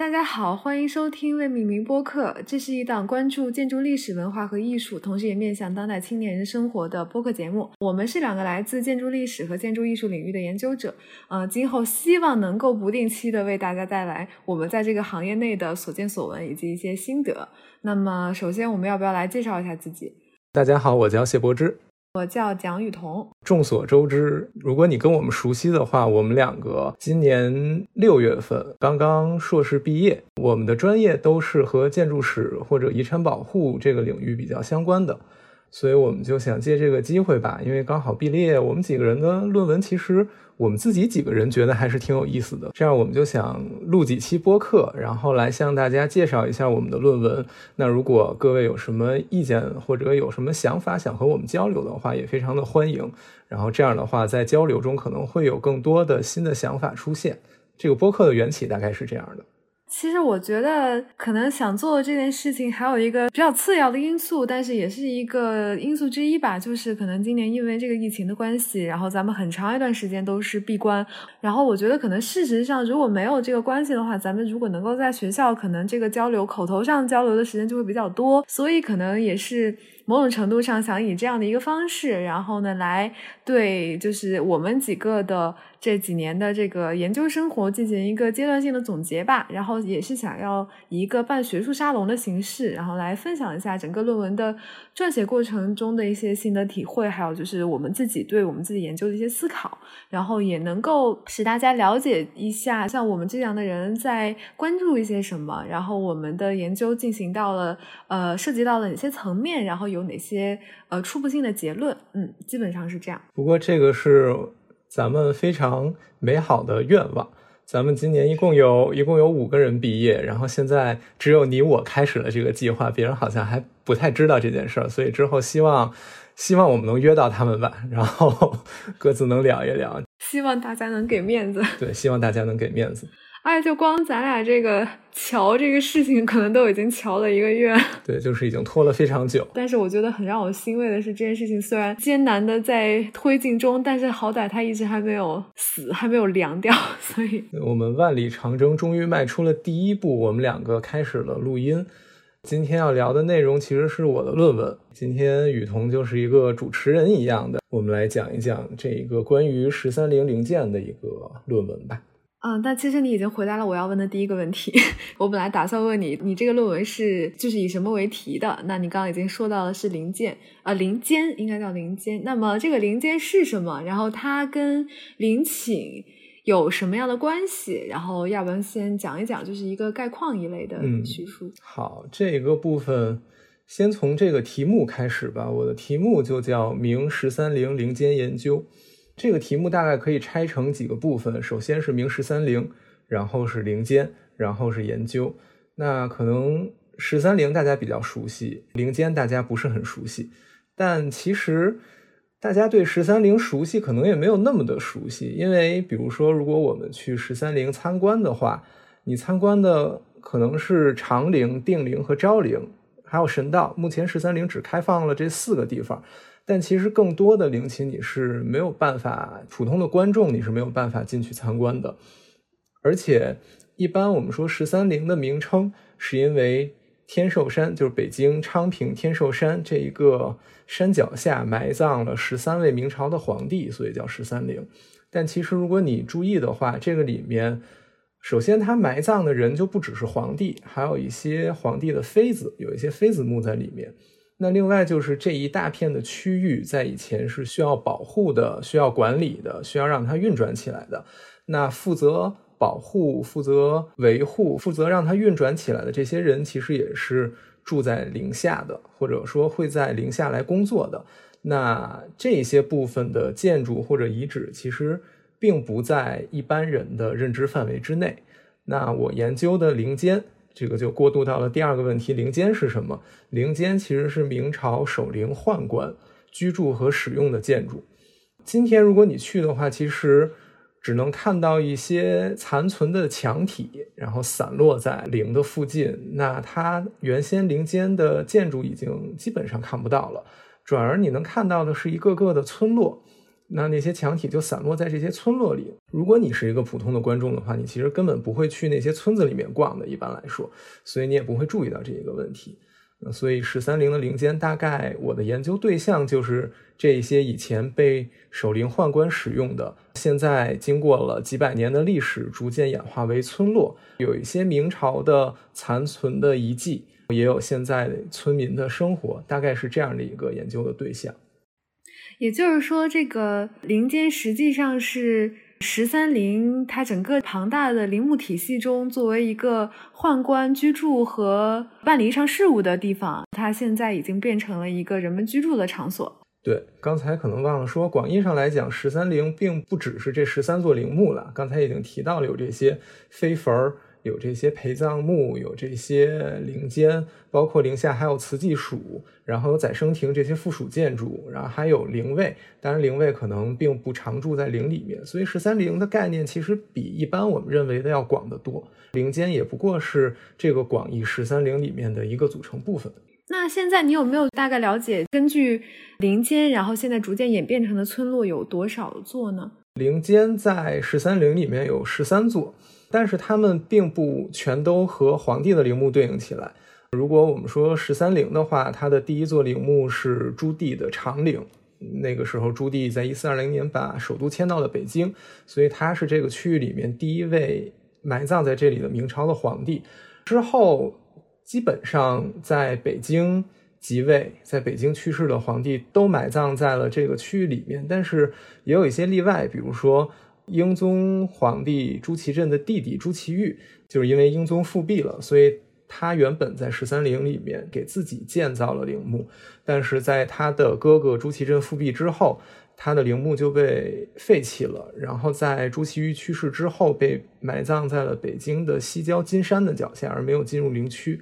大家好，欢迎收听未命名播客。这是一档关注建筑历史文化和艺术，同时也面向当代青年人生活的播客节目。我们是两个来自建筑历史和建筑艺术领域的研究者，呃，今后希望能够不定期的为大家带来我们在这个行业内的所见所闻以及一些心得。那么，首先我们要不要来介绍一下自己？大家好，我叫谢柏芝。我叫蒋雨桐。众所周知，如果你跟我们熟悉的话，我们两个今年六月份刚刚硕士毕业，我们的专业都是和建筑史或者遗产保护这个领域比较相关的。所以我们就想借这个机会吧，因为刚好毕业，我们几个人的论文其实我们自己几个人觉得还是挺有意思的。这样我们就想录几期播客，然后来向大家介绍一下我们的论文。那如果各位有什么意见或者有什么想法想和我们交流的话，也非常的欢迎。然后这样的话，在交流中可能会有更多的新的想法出现。这个播客的缘起大概是这样的。其实我觉得，可能想做这件事情还有一个比较次要的因素，但是也是一个因素之一吧，就是可能今年因为这个疫情的关系，然后咱们很长一段时间都是闭关。然后我觉得，可能事实上如果没有这个关系的话，咱们如果能够在学校，可能这个交流口头上交流的时间就会比较多，所以可能也是。某种程度上，想以这样的一个方式，然后呢，来对就是我们几个的这几年的这个研究生活进行一个阶段性的总结吧。然后也是想要以一个办学术沙龙的形式，然后来分享一下整个论文的撰写过程中的一些心得体会，还有就是我们自己对我们自己研究的一些思考，然后也能够使大家了解一下，像我们这样的人在关注一些什么，然后我们的研究进行到了呃涉及到了哪些层面，然后有。有哪些呃初步性的结论？嗯，基本上是这样。不过这个是咱们非常美好的愿望。咱们今年一共有一共有五个人毕业，然后现在只有你我开始了这个计划，别人好像还不太知道这件事儿。所以之后希望希望我们能约到他们吧，然后各自能聊一聊。希望大家能给面子。对，希望大家能给面子。哎，就光咱俩这个瞧这个事情，可能都已经瞧了一个月。对，就是已经拖了非常久。但是我觉得很让我欣慰的是，这件事情虽然艰难的在推进中，但是好歹它一直还没有死，还没有凉掉。所以，我们万里长征终于迈出了第一步，我们两个开始了录音。今天要聊的内容其实是我的论文。今天雨桐就是一个主持人一样的，我们来讲一讲这一个关于十三陵零件的一个论文吧。嗯，但其实你已经回答了我要问的第一个问题。我本来打算问你，你这个论文是就是以什么为题的？那你刚刚已经说到了是零件呃，零间应该叫零间。那么这个零件是什么？然后它跟陵寝有什么样的关系？然后要不要先讲一讲，就是一个概况一类的叙述？好，这个部分先从这个题目开始吧。我的题目就叫“明十三陵陵间研究”。这个题目大概可以拆成几个部分，首先是明十三陵，然后是陵间，然后是研究。那可能十三陵大家比较熟悉，陵间大家不是很熟悉。但其实大家对十三陵熟悉，可能也没有那么的熟悉。因为比如说，如果我们去十三陵参观的话，你参观的可能是长陵、定陵和昭陵，还有神道。目前十三陵只开放了这四个地方。但其实更多的陵寝你是没有办法，普通的观众你是没有办法进去参观的。而且，一般我们说十三陵的名称，是因为天寿山，就是北京昌平天寿山这一个山脚下埋葬了十三位明朝的皇帝，所以叫十三陵。但其实如果你注意的话，这个里面，首先他埋葬的人就不只是皇帝，还有一些皇帝的妃子，有一些妃子墓在里面。那另外就是这一大片的区域，在以前是需要保护的、需要管理的、需要让它运转起来的。那负责保护、负责维护、负责让它运转起来的这些人，其实也是住在陵下的，或者说会在陵下来工作的。那这些部分的建筑或者遗址，其实并不在一般人的认知范围之内。那我研究的林间。这个就过渡到了第二个问题：陵间是什么？陵间其实是明朝守陵宦官居住和使用的建筑。今天如果你去的话，其实只能看到一些残存的墙体，然后散落在陵的附近。那它原先陵间的建筑已经基本上看不到了，转而你能看到的是一个个的村落。那那些墙体就散落在这些村落里。如果你是一个普通的观众的话，你其实根本不会去那些村子里面逛的，一般来说，所以你也不会注意到这一个问题。所以十三陵的陵间，大概我的研究对象就是这些以前被守陵宦官使用的，现在经过了几百年的历史，逐渐演化为村落，有一些明朝的残存的遗迹，也有现在村民的生活，大概是这样的一个研究的对象。也就是说，这个陵间实际上是。十三陵，它整个庞大的陵墓体系中，作为一个宦官居住和办理日常事务的地方，它现在已经变成了一个人们居住的场所。对，刚才可能忘了说，广义上来讲，十三陵并不只是这十三座陵墓了。刚才已经提到了有这些飞坟儿。有这些陪葬墓，有这些陵间，包括陵下还有祠祭署，然后有载生亭这些附属建筑，然后还有陵位。当然，陵位可能并不常住在陵里面，所以十三陵的概念其实比一般我们认为的要广得多。陵间也不过是这个广义十三陵里面的一个组成部分。那现在你有没有大概了解，根据陵间，然后现在逐渐演变成的村落有多少座呢？陵间在十三陵里面有十三座。但是他们并不全都和皇帝的陵墓对应起来。如果我们说十三陵的话，它的第一座陵墓是朱棣的长陵。那个时候，朱棣在一四二零年把首都迁到了北京，所以他是这个区域里面第一位埋葬在这里的明朝的皇帝。之后，基本上在北京即位、在北京去世的皇帝都埋葬在了这个区域里面。但是也有一些例外，比如说。英宗皇帝朱祁镇的弟弟朱祁钰，就是因为英宗复辟了，所以他原本在十三陵里面给自己建造了陵墓，但是在他的哥哥朱祁镇复辟之后，他的陵墓就被废弃了，然后在朱祁钰去世之后，被埋葬在了北京的西郊金山的脚下，而没有进入陵区。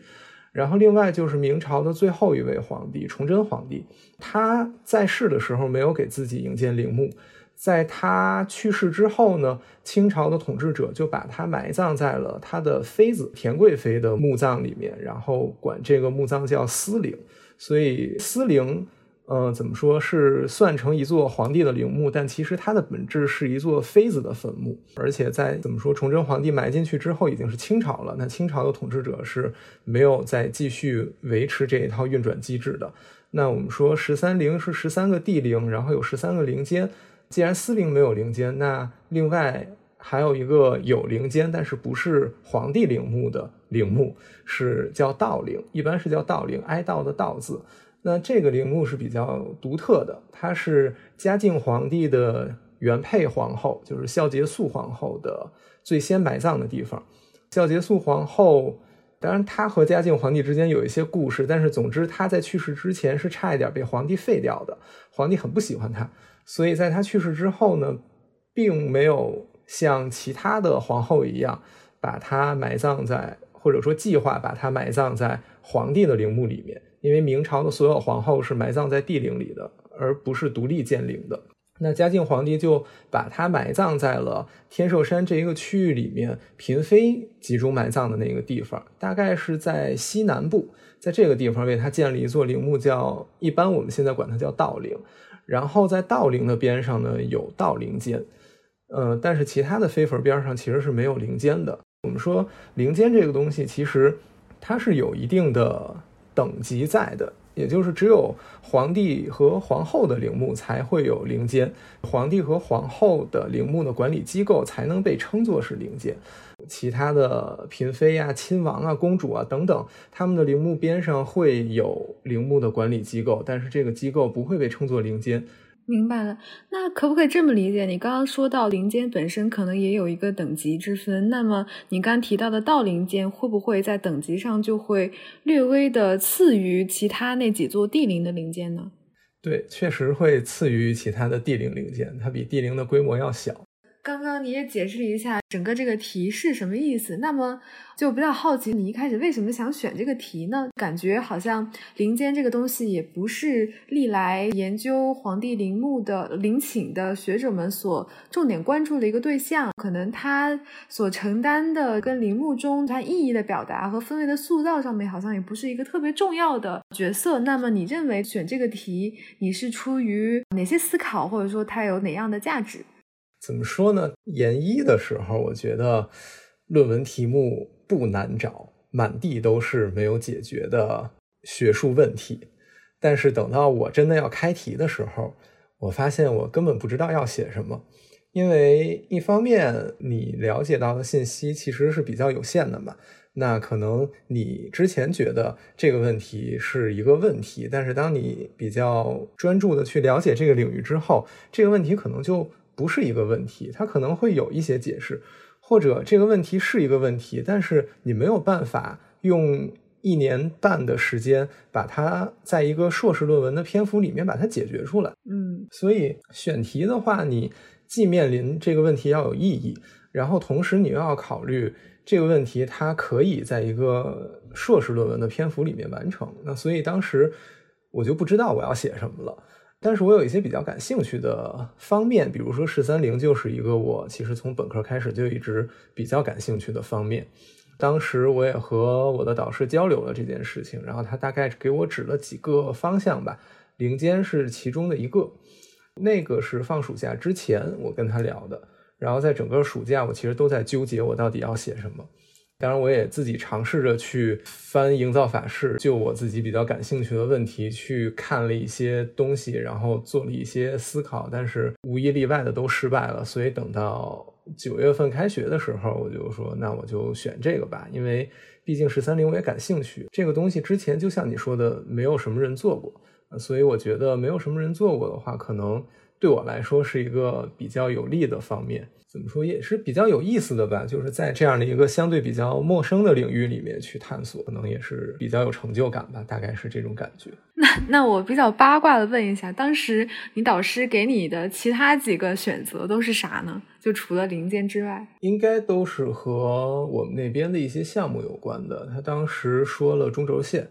然后另外就是明朝的最后一位皇帝崇祯皇帝，他在世的时候没有给自己营建陵墓。在他去世之后呢，清朝的统治者就把他埋葬在了他的妃子田贵妃的墓葬里面，然后管这个墓葬叫思陵。所以思陵，呃，怎么说是算成一座皇帝的陵墓，但其实它的本质是一座妃子的坟墓。而且在怎么说，崇祯皇帝埋进去之后已经是清朝了，那清朝的统治者是没有再继续维持这一套运转机制的。那我们说十三陵是十三个帝陵，然后有十三个陵间。既然司陵没有陵间，那另外还有一个有陵间，但是不是皇帝陵墓的陵墓，是叫道陵，一般是叫道陵，哀悼的悼字。那这个陵墓是比较独特的，它是嘉靖皇帝的原配皇后，就是孝节肃皇后的最先埋葬的地方。孝节肃皇后，当然她和嘉靖皇帝之间有一些故事，但是总之她在去世之前是差一点被皇帝废掉的，皇帝很不喜欢她。所以，在他去世之后呢，并没有像其他的皇后一样，把她埋葬在，或者说计划把她埋葬在皇帝的陵墓里面。因为明朝的所有皇后是埋葬在帝陵里的，而不是独立建陵的。那嘉靖皇帝就把她埋葬在了天寿山这一个区域里面，嫔妃集中埋葬的那个地方，大概是在西南部，在这个地方为她建了一座陵墓，叫一般我们现在管它叫道陵。然后在道陵的边上呢有道陵间，呃，但是其他的飞坟边上其实是没有陵间的。我们说陵间这个东西，其实它是有一定的等级在的。也就是只有皇帝和皇后的陵墓才会有陵间，皇帝和皇后的陵墓的管理机构才能被称作是陵间。其他的嫔妃呀、亲王啊、公主啊等等，他们的陵墓边上会有陵墓的管理机构，但是这个机构不会被称作陵间。明白了，那可不可以这么理解？你刚刚说到陵间本身可能也有一个等级之分，那么你刚提到的道陵间会不会在等级上就会略微的次于其他那几座帝陵的陵间呢？对，确实会次于其他的帝陵陵间，它比帝陵的规模要小。刚刚你也解释了一下整个这个题是什么意思，那么就比较好奇，你一开始为什么想选这个题呢？感觉好像陵间这个东西也不是历来研究皇帝陵墓的陵寝的学者们所重点关注的一个对象，可能它所承担的跟陵墓中它意义的表达和氛围的塑造上面，好像也不是一个特别重要的角色。那么你认为选这个题，你是出于哪些思考，或者说它有哪样的价值？怎么说呢？研一的时候，我觉得论文题目不难找，满地都是没有解决的学术问题。但是等到我真的要开题的时候，我发现我根本不知道要写什么。因为一方面你了解到的信息其实是比较有限的嘛，那可能你之前觉得这个问题是一个问题，但是当你比较专注的去了解这个领域之后，这个问题可能就。不是一个问题，它可能会有一些解释，或者这个问题是一个问题，但是你没有办法用一年半的时间把它在一个硕士论文的篇幅里面把它解决出来。嗯，所以选题的话，你既面临这个问题要有意义，然后同时你又要考虑这个问题它可以在一个硕士论文的篇幅里面完成。那所以当时我就不知道我要写什么了。但是我有一些比较感兴趣的方面，比如说十三陵就是一个我其实从本科开始就一直比较感兴趣的方面。当时我也和我的导师交流了这件事情，然后他大概给我指了几个方向吧，陵间是其中的一个。那个是放暑假之前我跟他聊的，然后在整个暑假我其实都在纠结我到底要写什么。当然，我也自己尝试着去翻《营造法式》，就我自己比较感兴趣的问题去看了一些东西，然后做了一些思考，但是无一例外的都失败了。所以等到九月份开学的时候，我就说，那我就选这个吧，因为毕竟十三陵我也感兴趣。这个东西之前就像你说的，没有什么人做过，所以我觉得没有什么人做过的话，可能对我来说是一个比较有利的方面。怎么说也是比较有意思的吧，就是在这样的一个相对比较陌生的领域里面去探索，可能也是比较有成就感吧，大概是这种感觉。那那我比较八卦的问一下，当时你导师给你的其他几个选择都是啥呢？就除了零件之外，应该都是和我们那边的一些项目有关的。他当时说了中轴线。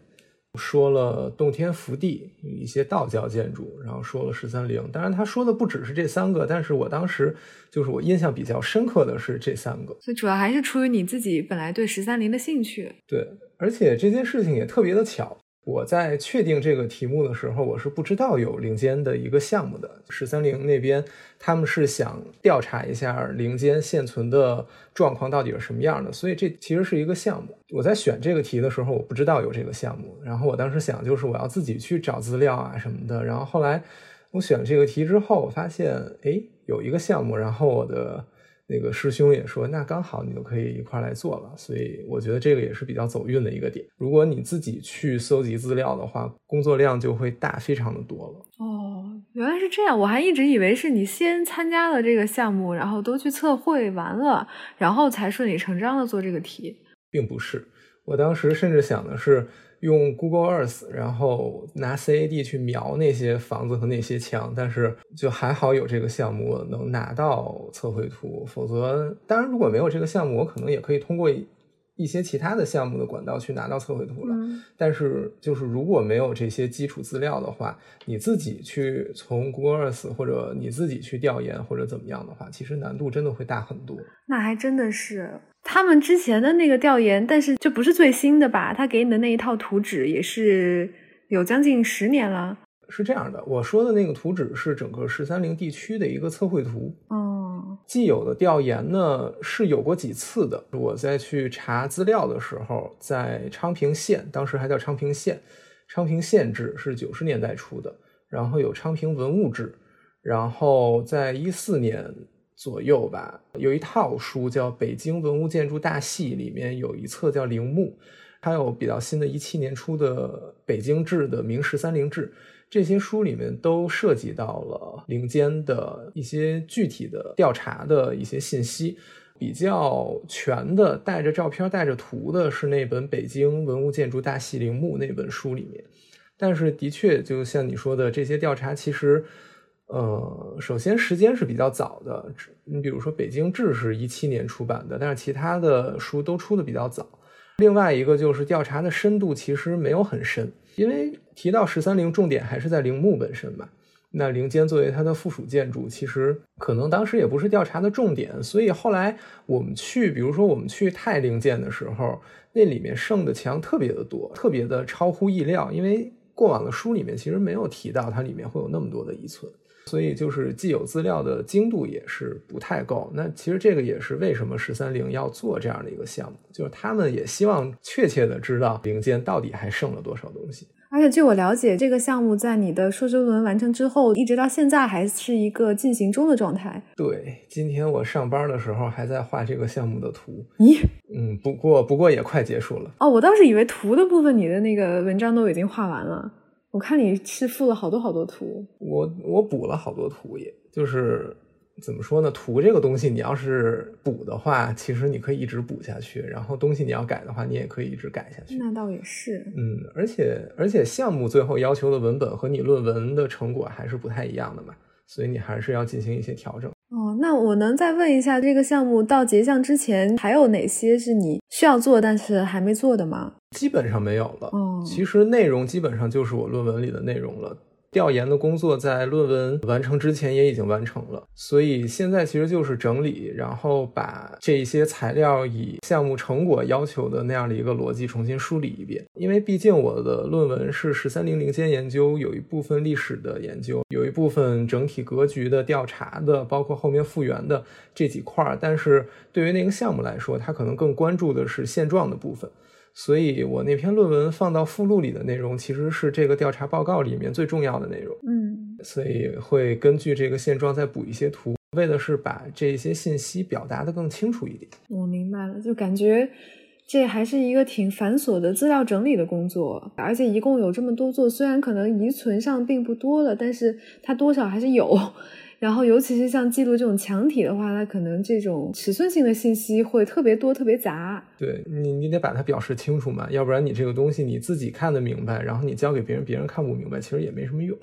说了洞天福地一些道教建筑，然后说了十三陵。当然，他说的不只是这三个，但是我当时就是我印象比较深刻的是这三个。所以主要还是出于你自己本来对十三陵的兴趣。对，而且这件事情也特别的巧。我在确定这个题目的时候，我是不知道有陵间的一个项目的。十三陵那边他们是想调查一下陵间现存的状况到底是什么样的，所以这其实是一个项目。我在选这个题的时候，我不知道有这个项目，然后我当时想就是我要自己去找资料啊什么的。然后后来我选这个题之后，发现哎有一个项目，然后我的。那个师兄也说，那刚好你就可以一块来做了，所以我觉得这个也是比较走运的一个点。如果你自己去搜集资料的话，工作量就会大非常的多了。哦，原来是这样，我还一直以为是你先参加了这个项目，然后都去测绘完了，然后才顺理成章的做这个题，并不是。我当时甚至想的是。用 Google Earth，然后拿 CAD 去描那些房子和那些墙，但是就还好有这个项目能拿到测绘图，否则当然如果没有这个项目，我可能也可以通过一些其他的项目的管道去拿到测绘图了。但是就是如果没有这些基础资料的话，你自己去从 Google Earth 或者你自己去调研或者怎么样的话，其实难度真的会大很多。那还真的是。他们之前的那个调研，但是就不是最新的吧？他给你的那一套图纸也是有将近十年了。是这样的，我说的那个图纸是整个十三陵地区的一个测绘图。哦，既有的调研呢是有过几次的。我在去查资料的时候，在昌平县，当时还叫昌平县，昌平县志是九十年代出的，然后有昌平文物志，然后在一四年。左右吧，有一套书叫《北京文物建筑大系》，里面有一册叫《陵墓》，还有比较新的一七年出的《北京志》的《明十三陵志》，这些书里面都涉及到了陵间的一些具体的调查的一些信息。比较全的，带着照片、带着图的是那本《北京文物建筑大系陵墓》那本书里面。但是，的确，就像你说的，这些调查其实。呃，首先时间是比较早的，你比如说《北京志》是一七年出版的，但是其他的书都出的比较早。另外一个就是调查的深度其实没有很深，因为提到十三陵，重点还是在陵墓本身吧。那陵间作为它的附属建筑，其实可能当时也不是调查的重点，所以后来我们去，比如说我们去太陵建的时候，那里面剩的墙特别的多，特别的超乎意料，因为过往的书里面其实没有提到它里面会有那么多的遗存。所以就是既有资料的精度也是不太够。那其实这个也是为什么十三陵要做这样的一个项目，就是他们也希望确切的知道零件到底还剩了多少东西。而且据我了解，这个项目在你的硕士论文完成之后，一直到现在还是一个进行中的状态。对，今天我上班的时候还在画这个项目的图。咦，嗯，不过不过也快结束了。哦，我倒是以为图的部分你的那个文章都已经画完了。我看你是附了好多好多图，我我补了好多图，也就是怎么说呢？图这个东西，你要是补的话，其实你可以一直补下去；然后东西你要改的话，你也可以一直改下去。那倒也是，嗯，而且而且项目最后要求的文本和你论文的成果还是不太一样的嘛，所以你还是要进行一些调整。哦，那我能再问一下，这个项目到结项之前还有哪些是你需要做但是还没做的吗？基本上没有了。哦，其实内容基本上就是我论文里的内容了。调研的工作在论文完成之前也已经完成了，所以现在其实就是整理，然后把这些材料以项目成果要求的那样的一个逻辑重新梳理一遍。因为毕竟我的论文是十三陵陵间研究，有一部分历史的研究，有一部分整体格局的调查的，包括后面复原的这几块儿。但是对于那个项目来说，它可能更关注的是现状的部分。所以我那篇论文放到附录里的内容，其实是这个调查报告里面最重要的内容。嗯，所以会根据这个现状再补一些图，为的是把这些信息表达的更清楚一点。我明白了，就感觉这还是一个挺繁琐的资料整理的工作，而且一共有这么多座，虽然可能遗存上并不多了，但是它多少还是有。然后，尤其是像记录这种墙体的话，它可能这种尺寸性的信息会特别多、特别杂。对你，你得把它表示清楚嘛，要不然你这个东西你自己看得明白，然后你交给别人，别人看不明白，其实也没什么用。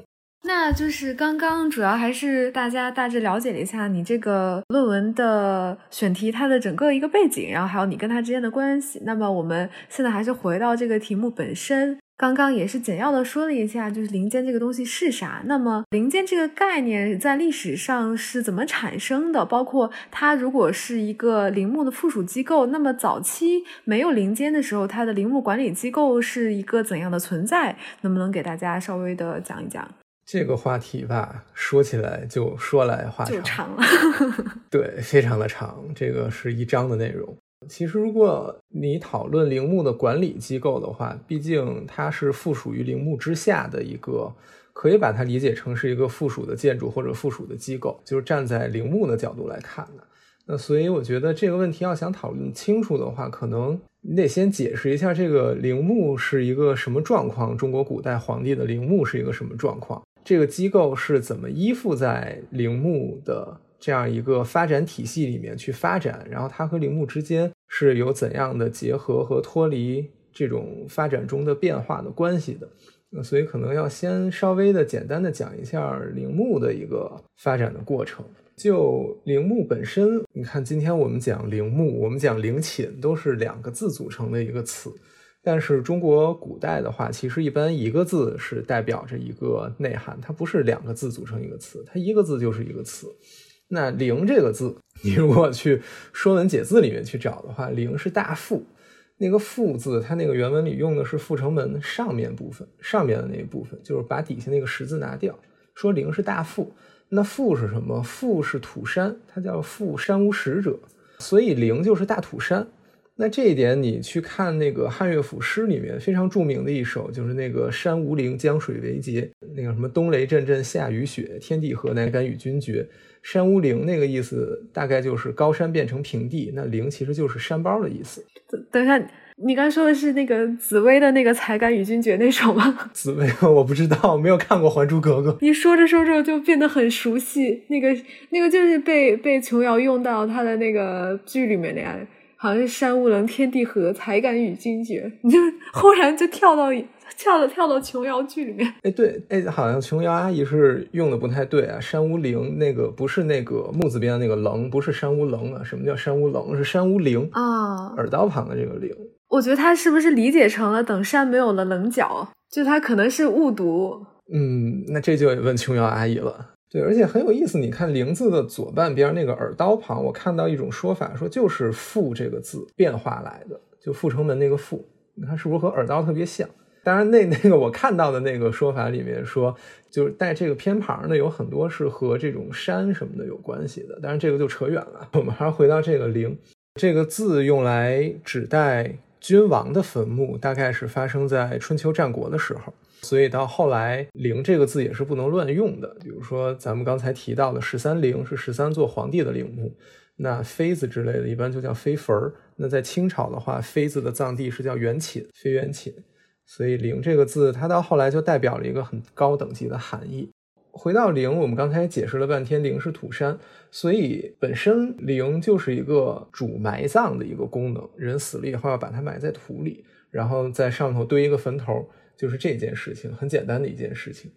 那就是刚刚主要还是大家大致了解了一下你这个论文的选题，它的整个一个背景，然后还有你跟它之间的关系。那么我们现在还是回到这个题目本身。刚刚也是简要的说了一下，就是林间这个东西是啥。那么林间这个概念在历史上是怎么产生的？包括它如果是一个陵墓的附属机构，那么早期没有林间的时候，它的陵墓管理机构是一个怎样的存在？能不能给大家稍微的讲一讲？这个话题吧，说起来就说来话长，就长了。对，非常的长，这个是一章的内容。其实，如果你讨论陵墓的管理机构的话，毕竟它是附属于陵墓之下的一个，可以把它理解成是一个附属的建筑或者附属的机构，就是站在陵墓的角度来看的。那所以，我觉得这个问题要想讨论清楚的话，可能你得先解释一下这个陵墓是一个什么状况，中国古代皇帝的陵墓是一个什么状况，这个机构是怎么依附在陵墓的。这样一个发展体系里面去发展，然后它和陵墓之间是有怎样的结合和脱离这种发展中的变化的关系的？那所以可能要先稍微的简单的讲一下陵墓的一个发展的过程。就陵墓本身，你看今天我们讲陵墓，我们讲陵寝都是两个字组成的一个词，但是中国古代的话，其实一般一个字是代表着一个内涵，它不是两个字组成一个词，它一个字就是一个词。那陵这个字，你如果去《说文解字》里面去找的话，陵是大腹，那个腹字，它那个原文里用的是阜成门上面部分，上面的那一部分，就是把底下那个十字拿掉，说陵是大腹。那腹是什么？腹是土山，它叫腹山无石者，所以陵就是大土山。那这一点，你去看那个汉乐府诗里面非常著名的一首，就是那个“山无陵，江水为竭”，那个什么“冬雷阵阵，夏雨雪，天地何乃敢与君绝”。山无陵那个意思大概就是高山变成平地，那陵其实就是山包的意思。等一下，你刚说的是那个紫薇的那个“才敢与君绝”那首吗？紫薇我不知道，没有看过《还珠格格》。你说着说着就变得很熟悉，那个那个就是被被琼瑶用到他的那个剧里面的呀。好像是山无棱，天地合，才敢与君绝。你就忽然就跳到跳着跳到琼瑶剧里面。哎，对，哎，好像琼瑶阿姨是用的不太对啊。山无陵那个不是那个木字边的那个棱，不是山无棱啊。什么叫山无棱？是山无陵啊，耳刀旁的这个陵。我觉得他是不是理解成了等山没有了棱角，就他可能是误读。嗯，那这就得问琼瑶阿姨了。对，而且很有意思。你看“灵”字的左半边那个耳刀旁，我看到一种说法，说就是“复”这个字变化来的，就阜成门那个“复”，你看是不是和耳刀特别像？当然，那那个我看到的那个说法里面说，就是带这个偏旁的有很多是和这种山什么的有关系的。当然，这个就扯远了。我们还是回到这个“陵”这个字，用来指代君王的坟墓，大概是发生在春秋战国的时候。所以到后来，陵这个字也是不能乱用的。比如说，咱们刚才提到的十三陵是十三座皇帝的陵墓，那妃子之类的，一般就叫妃坟儿。那在清朝的话，妃子的葬地是叫元寝，妃元寝。所以陵这个字，它到后来就代表了一个很高等级的含义。回到陵，我们刚才解释了半天，陵是土山，所以本身陵就是一个主埋葬的一个功能。人死了以后要把它埋在土里，然后在上头堆一个坟头。就是这件事情很简单的一件事情，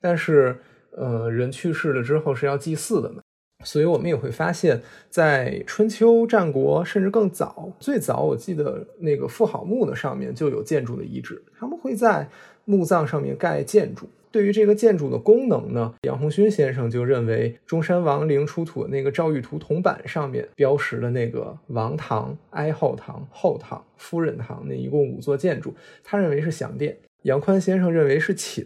但是，呃，人去世了之后是要祭祀的嘛，所以我们也会发现，在春秋战国甚至更早，最早我记得那个妇好墓的上面就有建筑的遗址，他们会在墓葬上面盖建筑。对于这个建筑的功能呢，杨鸿勋先生就认为中山王陵出土的那个赵玉图铜板上面标识的那个王堂、哀后堂、后堂、夫人堂那一共五座建筑，他认为是享殿。杨宽先生认为是寝，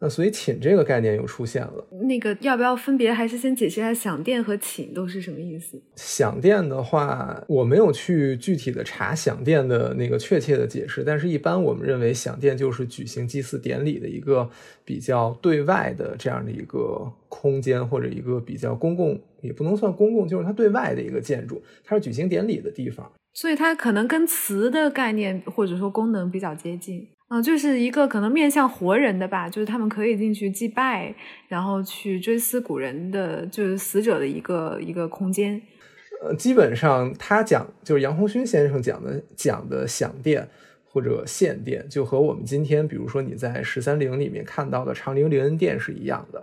那所以寝这个概念又出现了。那个要不要分别还是先解释一下享殿和寝都是什么意思？享殿的话，我没有去具体的查享殿的那个确切的解释，但是一般我们认为享殿就是举行祭祀典礼的一个比较对外的这样的一个空间，或者一个比较公共，也不能算公共，就是它对外的一个建筑，它是举行典礼的地方。所以它可能跟祠的概念或者说功能比较接近。嗯，就是一个可能面向活人的吧，就是他们可以进去祭拜，然后去追思古人的，就是死者的一个一个空间。呃，基本上他讲就是杨鸿勋先生讲的讲的享殿或者献殿，就和我们今天比如说你在十三陵里面看到的长陵灵恩殿是一样的，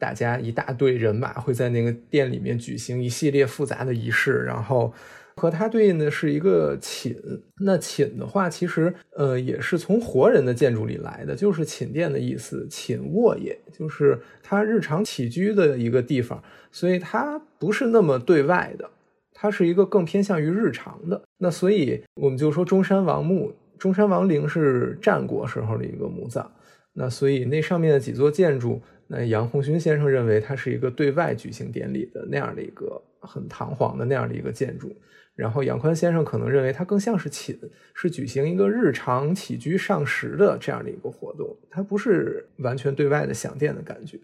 大家一大队人马会在那个殿里面举行一系列复杂的仪式，然后。和它对应的是一个寝，那寝的话，其实呃也是从活人的建筑里来的，就是寝殿的意思，寝卧也就是他日常起居的一个地方，所以它不是那么对外的，它是一个更偏向于日常的。那所以我们就说中山王墓、中山王陵是战国时候的一个墓葬，那所以那上面的几座建筑，那杨鸿勋先生认为它是一个对外举行典礼的那样的一个很堂皇的那样的一个建筑。然后杨宽先生可能认为它更像是寝，是举行一个日常起居上食的这样的一个活动，它不是完全对外的享殿的感觉。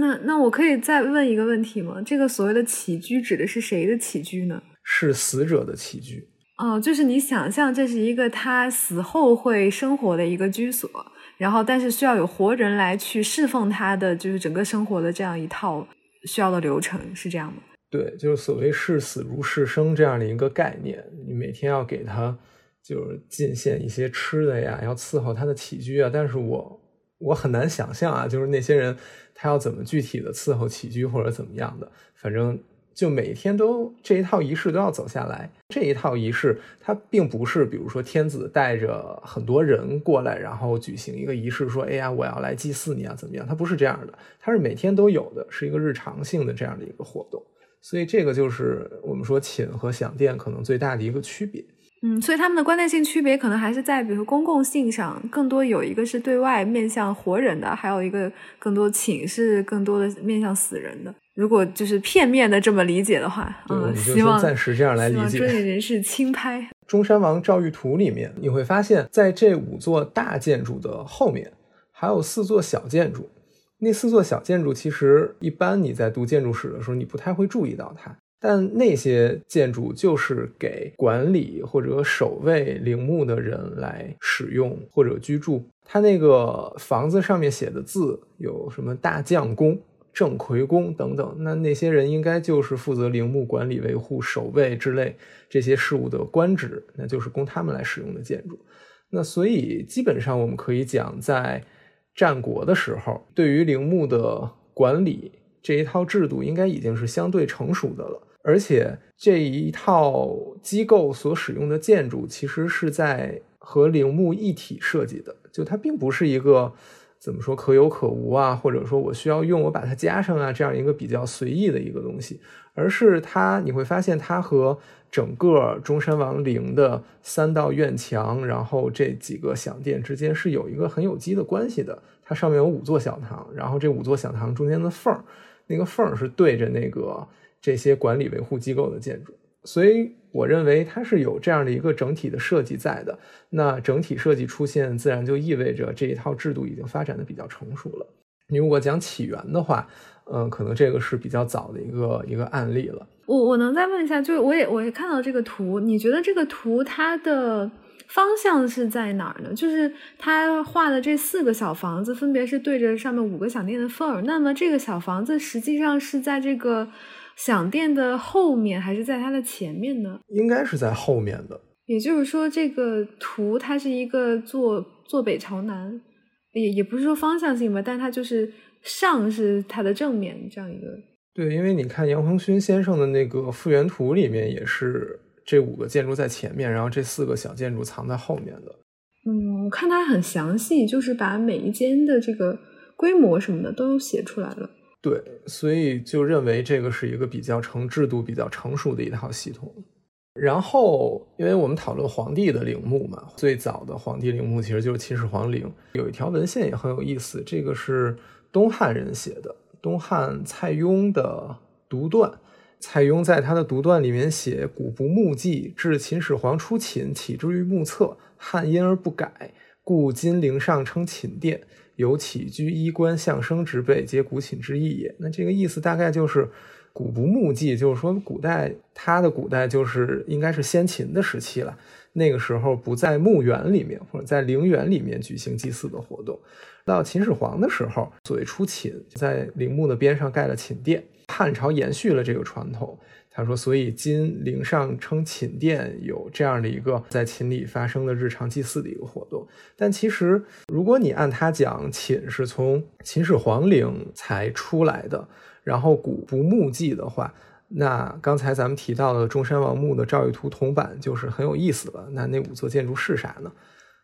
那那我可以再问一个问题吗？这个所谓的起居指的是谁的起居呢？是死者的起居。哦，就是你想象这是一个他死后会生活的一个居所，然后但是需要有活人来去侍奉他的，就是整个生活的这样一套需要的流程，是这样吗？对，就是所谓视死如视生这样的一个概念，你每天要给他就是进献一些吃的呀，要伺候他的起居啊。但是我我很难想象啊，就是那些人他要怎么具体的伺候起居或者怎么样的，反正就每天都这一套仪式都要走下来。这一套仪式它并不是比如说天子带着很多人过来，然后举行一个仪式，说哎呀我要来祭祀你啊怎么样？它不是这样的，它是每天都有的，是一个日常性的这样的一个活动。所以这个就是我们说寝和享殿可能最大的一个区别。嗯，所以他们的关键性区别可能还是在比如说公共性上，更多有一个是对外面向活人的，还有一个更多寝是更多的面向死人的。如果就是片面的这么理解的话，嗯，希望暂时这样来理解。专业人士轻拍。中山王赵玉图里面，你会发现在这五座大建筑的后面，还有四座小建筑。那四座小建筑，其实一般你在读建筑史的时候，你不太会注意到它。但那些建筑就是给管理或者守卫陵墓的人来使用或者居住。它那个房子上面写的字有什么“大将宫”正魁公等等，那那些人应该就是负责陵墓管理、维护、守卫之类这些事务的官职，那就是供他们来使用的建筑。那所以基本上我们可以讲，在战国的时候，对于陵墓的管理这一套制度，应该已经是相对成熟的了。而且这一套机构所使用的建筑，其实是在和陵墓一体设计的，就它并不是一个怎么说可有可无啊，或者说我需要用我把它加上啊这样一个比较随意的一个东西，而是它你会发现它和整个中山王陵的三道院墙，然后这几个享殿之间是有一个很有机的关系的。它上面有五座小堂，然后这五座小堂中间的缝儿，那个缝儿是对着那个。这些管理维护机构的建筑，所以我认为它是有这样的一个整体的设计在的。那整体设计出现，自然就意味着这一套制度已经发展的比较成熟了。你如果讲起源的话，嗯，可能这个是比较早的一个一个案例了。我我能再问一下，就是我也我也看到这个图，你觉得这个图它的方向是在哪儿呢？就是他画的这四个小房子，分别是对着上面五个享殿的缝儿。那么这个小房子实际上是在这个。享殿的后面还是在它的前面呢？应该是在后面的。也就是说，这个图它是一个坐坐北朝南，也也不是说方向性吧，但它就是上是它的正面这样一个。对，因为你看杨恒勋先生的那个复原图里面，也是这五个建筑在前面，然后这四个小建筑藏在后面的。嗯，我看它很详细，就是把每一间的这个规模什么的都写出来了。对，所以就认为这个是一个比较成制度、比较成熟的一套系统。然后，因为我们讨论皇帝的陵墓嘛，最早的皇帝陵墓其实就是秦始皇陵。有一条文献也很有意思，这个是东汉人写的，东汉蔡邕的独断。蔡邕在他的独断里面写：“古不墓记，至秦始皇出秦，起之于目测，汉因而不改，故金陵上称秦殿。”有起居衣冠相生之辈，皆古寝之意也。那这个意思大概就是“古不墓祭”，就是说古代它的古代就是应该是先秦的时期了。那个时候不在墓园里面或者在陵园里面举行祭祀的活动。到秦始皇的时候，所谓出寝，在陵墓的边上盖了寝殿。汉朝延续了这个传统。他说：“所以今陵上称寝殿，有这样的一个在寝里发生的日常祭祀的一个活动。但其实，如果你按他讲，寝是从秦始皇陵才出来的，然后古不墓祭的话，那刚才咱们提到的中山王墓的赵玉图铜板就是很有意思了。那那五座建筑是啥呢？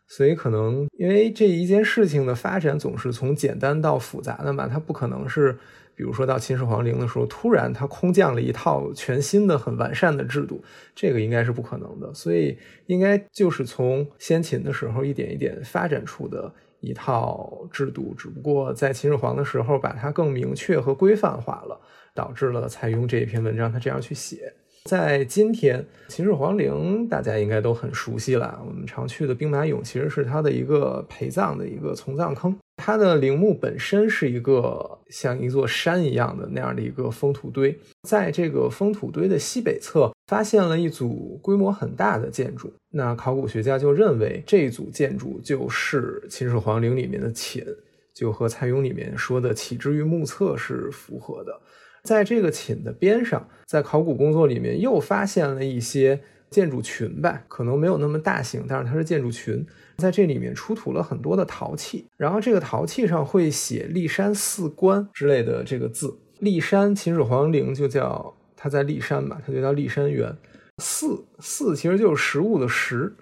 所以可能因为这一件事情的发展总是从简单到复杂的嘛，它不可能是。”比如说到秦始皇陵的时候，突然它空降了一套全新的、很完善的制度，这个应该是不可能的。所以应该就是从先秦的时候一点一点发展出的一套制度，只不过在秦始皇的时候把它更明确和规范化了，导致了蔡邕这一篇文章他这样去写。在今天，秦始皇陵大家应该都很熟悉了。我们常去的兵马俑其实是它的一个陪葬的一个从葬坑。它的陵墓本身是一个像一座山一样的那样的一个封土堆。在这个封土堆的西北侧，发现了一组规模很大的建筑。那考古学家就认为这组建筑就是秦始皇陵里面的寝，就和蔡邕里面说的“起之于目测”是符合的。在这个寝的边上，在考古工作里面又发现了一些建筑群吧，可能没有那么大型，但是它是建筑群。在这里面出土了很多的陶器，然后这个陶器上会写“骊山寺观”之类的这个字。骊山秦始皇陵就叫它在骊山嘛，它就叫骊山园。寺寺其实就是食物的食，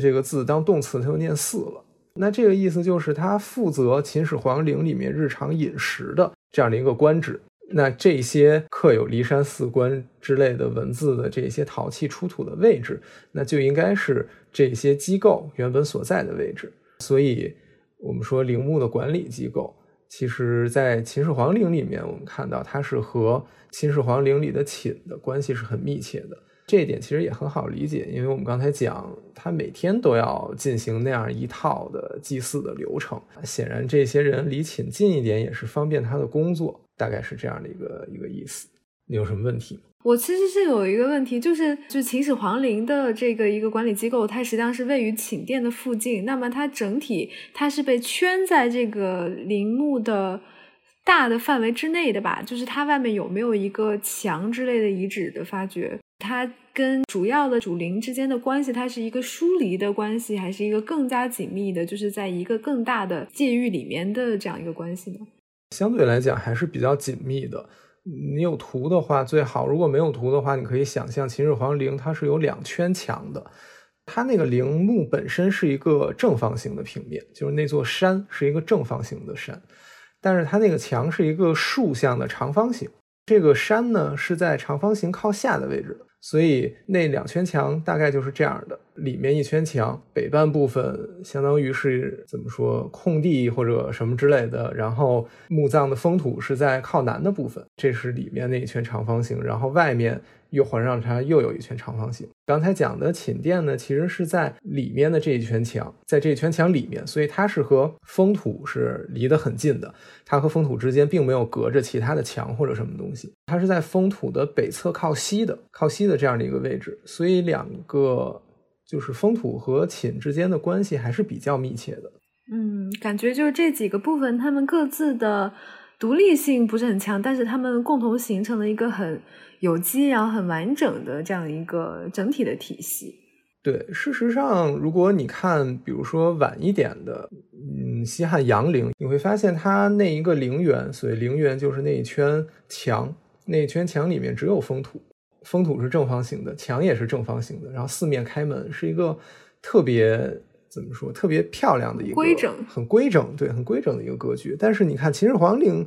这个字当动词它就念寺了。那这个意思就是他负责秦始皇陵里面日常饮食的这样的一个官职。那这些刻有“骊山四观”之类的文字的这些陶器出土的位置，那就应该是这些机构原本所在的位置。所以，我们说陵墓的管理机构，其实在秦始皇陵里面，我们看到它是和秦始皇陵里的寝的关系是很密切的。这一点其实也很好理解，因为我们刚才讲，他每天都要进行那样一套的祭祀的流程，显然这些人离寝近一点也是方便他的工作。大概是这样的一个一个意思，你有什么问题吗？我其实是有一个问题，就是就秦始皇陵的这个一个管理机构，它实际上是位于寝殿的附近，那么它整体它是被圈在这个陵墓的大的范围之内的吧，就是它外面有没有一个墙之类的遗址的发掘，它跟主要的主陵之间的关系，它是一个疏离的关系，还是一个更加紧密的，就是在一个更大的界域里面的这样一个关系呢？相对来讲还是比较紧密的。你有图的话最好，如果没有图的话，你可以想象秦始皇陵它是有两圈墙的，它那个陵墓本身是一个正方形的平面，就是那座山是一个正方形的山。但是它那个墙是一个竖向的长方形，这个山呢是在长方形靠下的位置，所以那两圈墙大概就是这样的，里面一圈墙，北半部分相当于是怎么说空地或者什么之类的，然后墓葬的封土是在靠南的部分，这是里面那一圈长方形，然后外面。又环绕它，又有一圈长方形。刚才讲的寝殿呢，其实是在里面的这一圈墙，在这一圈墙里面，所以它是和封土是离得很近的。它和封土之间并没有隔着其他的墙或者什么东西，它是在封土的北侧靠西的，靠西的这样的一个位置。所以两个就是封土和寝之间的关系还是比较密切的。嗯，感觉就是这几个部分，他们各自的独立性不是很强，但是他们共同形成了一个很。有机，然后很完整的这样一个整体的体系。对，事实上，如果你看，比如说晚一点的，嗯，西汉阳陵，你会发现它那一个陵园，所谓陵园就是那一圈墙，那一圈墙里面只有封土，封土是正方形的，墙也是正方形的，然后四面开门，是一个特别怎么说，特别漂亮的一个规整，很规整，对，很规整的一个格局。但是你看秦始皇陵。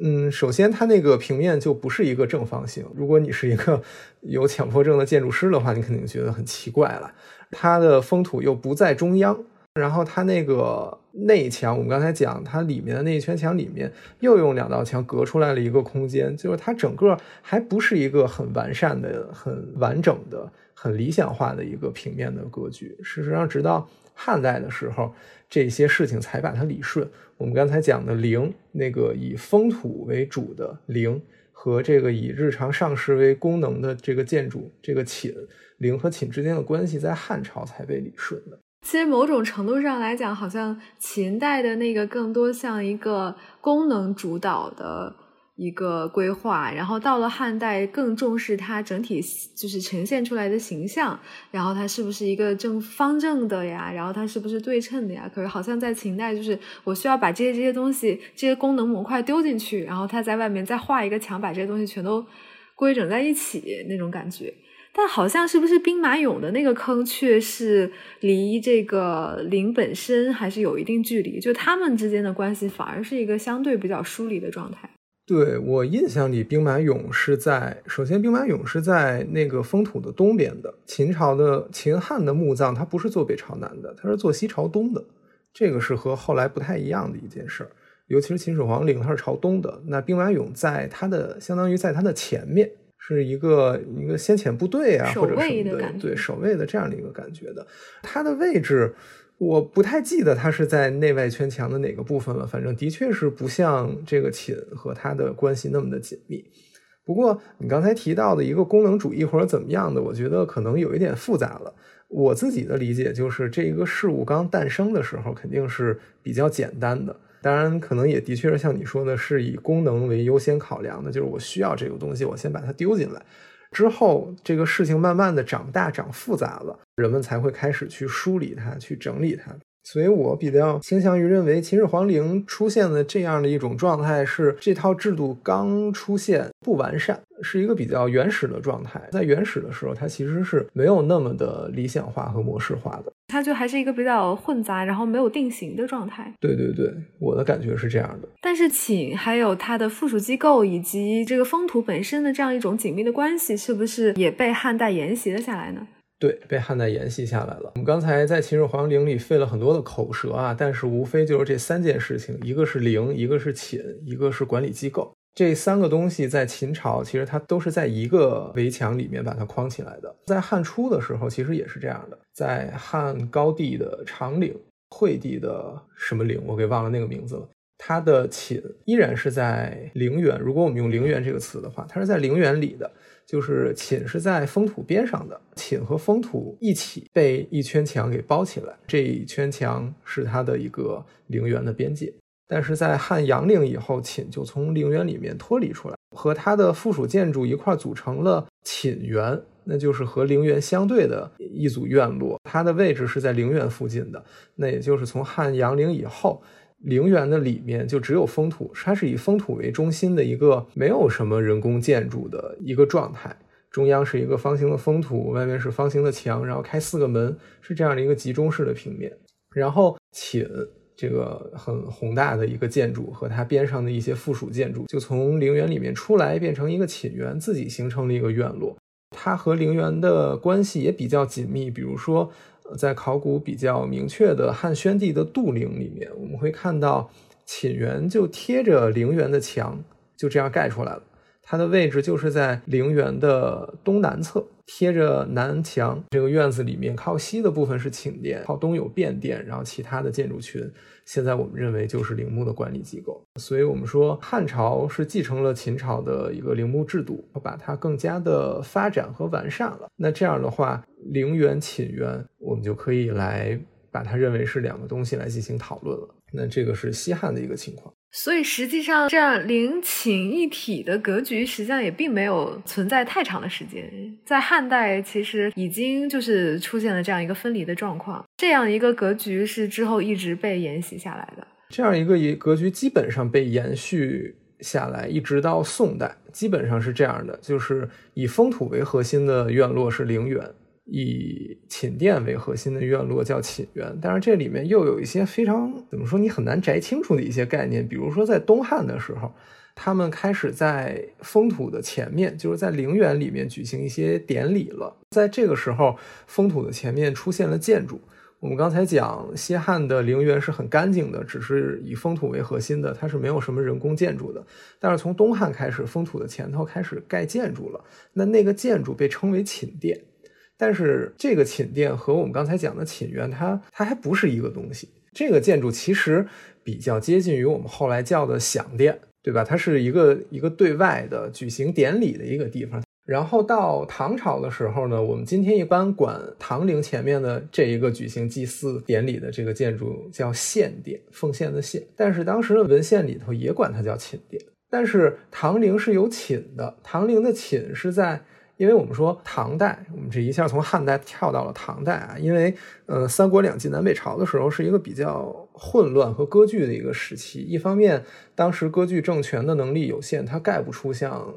嗯，首先它那个平面就不是一个正方形。如果你是一个 有强迫症的建筑师的话，你肯定觉得很奇怪了。它的封土又不在中央，然后它那个内墙，我们刚才讲，它里面的那一圈墙里面又用两道墙隔出来了一个空间，就是它整个还不是一个很完善的、很完整的、很理想化的一个平面的格局。事实上，直到汉代的时候，这些事情才把它理顺。我们刚才讲的陵，那个以封土为主的陵，和这个以日常上事为功能的这个建筑，这个寝陵和寝之间的关系，在汉朝才被理顺的。其实某种程度上来讲，好像秦代的那个更多像一个功能主导的。一个规划，然后到了汉代更重视它整体就是呈现出来的形象，然后它是不是一个正方正的呀？然后它是不是对称的呀？可是好像在秦代，就是我需要把这些这些东西、这些功能模块丢进去，然后它在外面再画一个墙，把这些东西全都规整在一起那种感觉。但好像是不是兵马俑的那个坑却是离这个陵本身还是有一定距离，就他们之间的关系反而是一个相对比较疏离的状态。对我印象里，兵马俑是在首先，兵马俑是在那个封土的东边的。秦朝的秦汉的墓葬，它不是坐北朝南的，它是坐西朝东的。这个是和后来不太一样的一件事儿。尤其是秦始皇陵，它是朝东的。那兵马俑在它的相当于在它的前面，是一个一个先遣部队啊，或者什么的，对守卫的这样的一个感觉的。它的位置。我不太记得它是在内外圈墙的哪个部分了，反正的确是不像这个寝和它的关系那么的紧密。不过你刚才提到的一个功能主义或者怎么样的，我觉得可能有一点复杂了。我自己的理解就是，这一个事物刚诞生的时候肯定是比较简单的，当然可能也的确是像你说的，是以功能为优先考量的，就是我需要这个东西，我先把它丢进来。之后，这个事情慢慢的长大、长复杂了，人们才会开始去梳理它、去整理它。所以我比较倾向于认为，秦始皇陵出现的这样的一种状态，是这套制度刚出现不完善，是一个比较原始的状态。在原始的时候，它其实是没有那么的理想化和模式化的，它就还是一个比较混杂，然后没有定型的状态。对对对，我的感觉是这样的。但是寝还有它的附属机构以及这个封土本身的这样一种紧密的关系，是不是也被汉代沿袭了下来呢？对，被汉代沿袭下来了。我们刚才在秦始皇陵里费了很多的口舌啊，但是无非就是这三件事情：一个是陵，一个是寝，一个是管理机构。这三个东西在秦朝其实它都是在一个围墙里面把它框起来的。在汉初的时候，其实也是这样的。在汉高帝的长陵，惠帝的什么陵，我给忘了那个名字了。它的寝依然是在陵园。如果我们用陵园这个词的话，它是在陵园里的。就是寝是在封土边上的，寝和封土一起被一圈墙给包起来，这一圈墙是它的一个陵园的边界。但是在汉阳陵以后，寝就从陵园里面脱离出来，和它的附属建筑一块组成了寝园，那就是和陵园相对的一组院落。它的位置是在陵园附近的，那也就是从汉阳陵以后，陵园的里面就只有封土，它是以封土为中心的一个没有什么人工建筑的一个状态。中央是一个方形的封土，外面是方形的墙，然后开四个门，是这样的一个集中式的平面。然后寝。这个很宏大的一个建筑和它边上的一些附属建筑，就从陵园里面出来，变成一个寝园，自己形成了一个院落。它和陵园的关系也比较紧密。比如说，在考古比较明确的汉宣帝的杜陵里面，我们会看到寝园就贴着陵园的墙，就这样盖出来了。它的位置就是在陵园的东南侧，贴着南墙。这个院子里面靠西的部分是寝殿，靠东有便殿，然后其他的建筑群，现在我们认为就是陵墓的管理机构。所以，我们说汉朝是继承了秦朝的一个陵墓制度，把它更加的发展和完善了。那这样的话，陵园、寝园，我们就可以来把它认为是两个东西来进行讨论了。那这个是西汉的一个情况。所以实际上，这样陵寝一体的格局，实际上也并没有存在太长的时间。在汉代，其实已经就是出现了这样一个分离的状况。这样一个格局是之后一直被沿袭下来的。这样一个一格局基本上被延续下来，一直到宋代，基本上是这样的，就是以封土为核心的院落是陵园。以寝殿为核心的院落叫寝园，但是这里面又有一些非常怎么说你很难摘清楚的一些概念，比如说在东汉的时候，他们开始在封土的前面，就是在陵园里面举行一些典礼了。在这个时候，封土的前面出现了建筑。我们刚才讲西汉的陵园是很干净的，只是以封土为核心的，它是没有什么人工建筑的。但是从东汉开始，封土的前头开始盖建筑了，那那个建筑被称为寝殿。但是这个寝殿和我们刚才讲的寝园，它它还不是一个东西。这个建筑其实比较接近于我们后来叫的享殿，对吧？它是一个一个对外的举行典礼的一个地方。然后到唐朝的时候呢，我们今天一般管唐陵前面的这一个举行祭祀典礼的这个建筑叫献殿，奉献的献。但是当时的文献里头也管它叫寝殿。但是唐陵是有寝的，唐陵的寝是在。因为我们说唐代，我们这一下从汉代跳到了唐代啊。因为，呃，三国两晋南北朝的时候是一个比较混乱和割据的一个时期。一方面，当时割据政权的能力有限，它盖不出像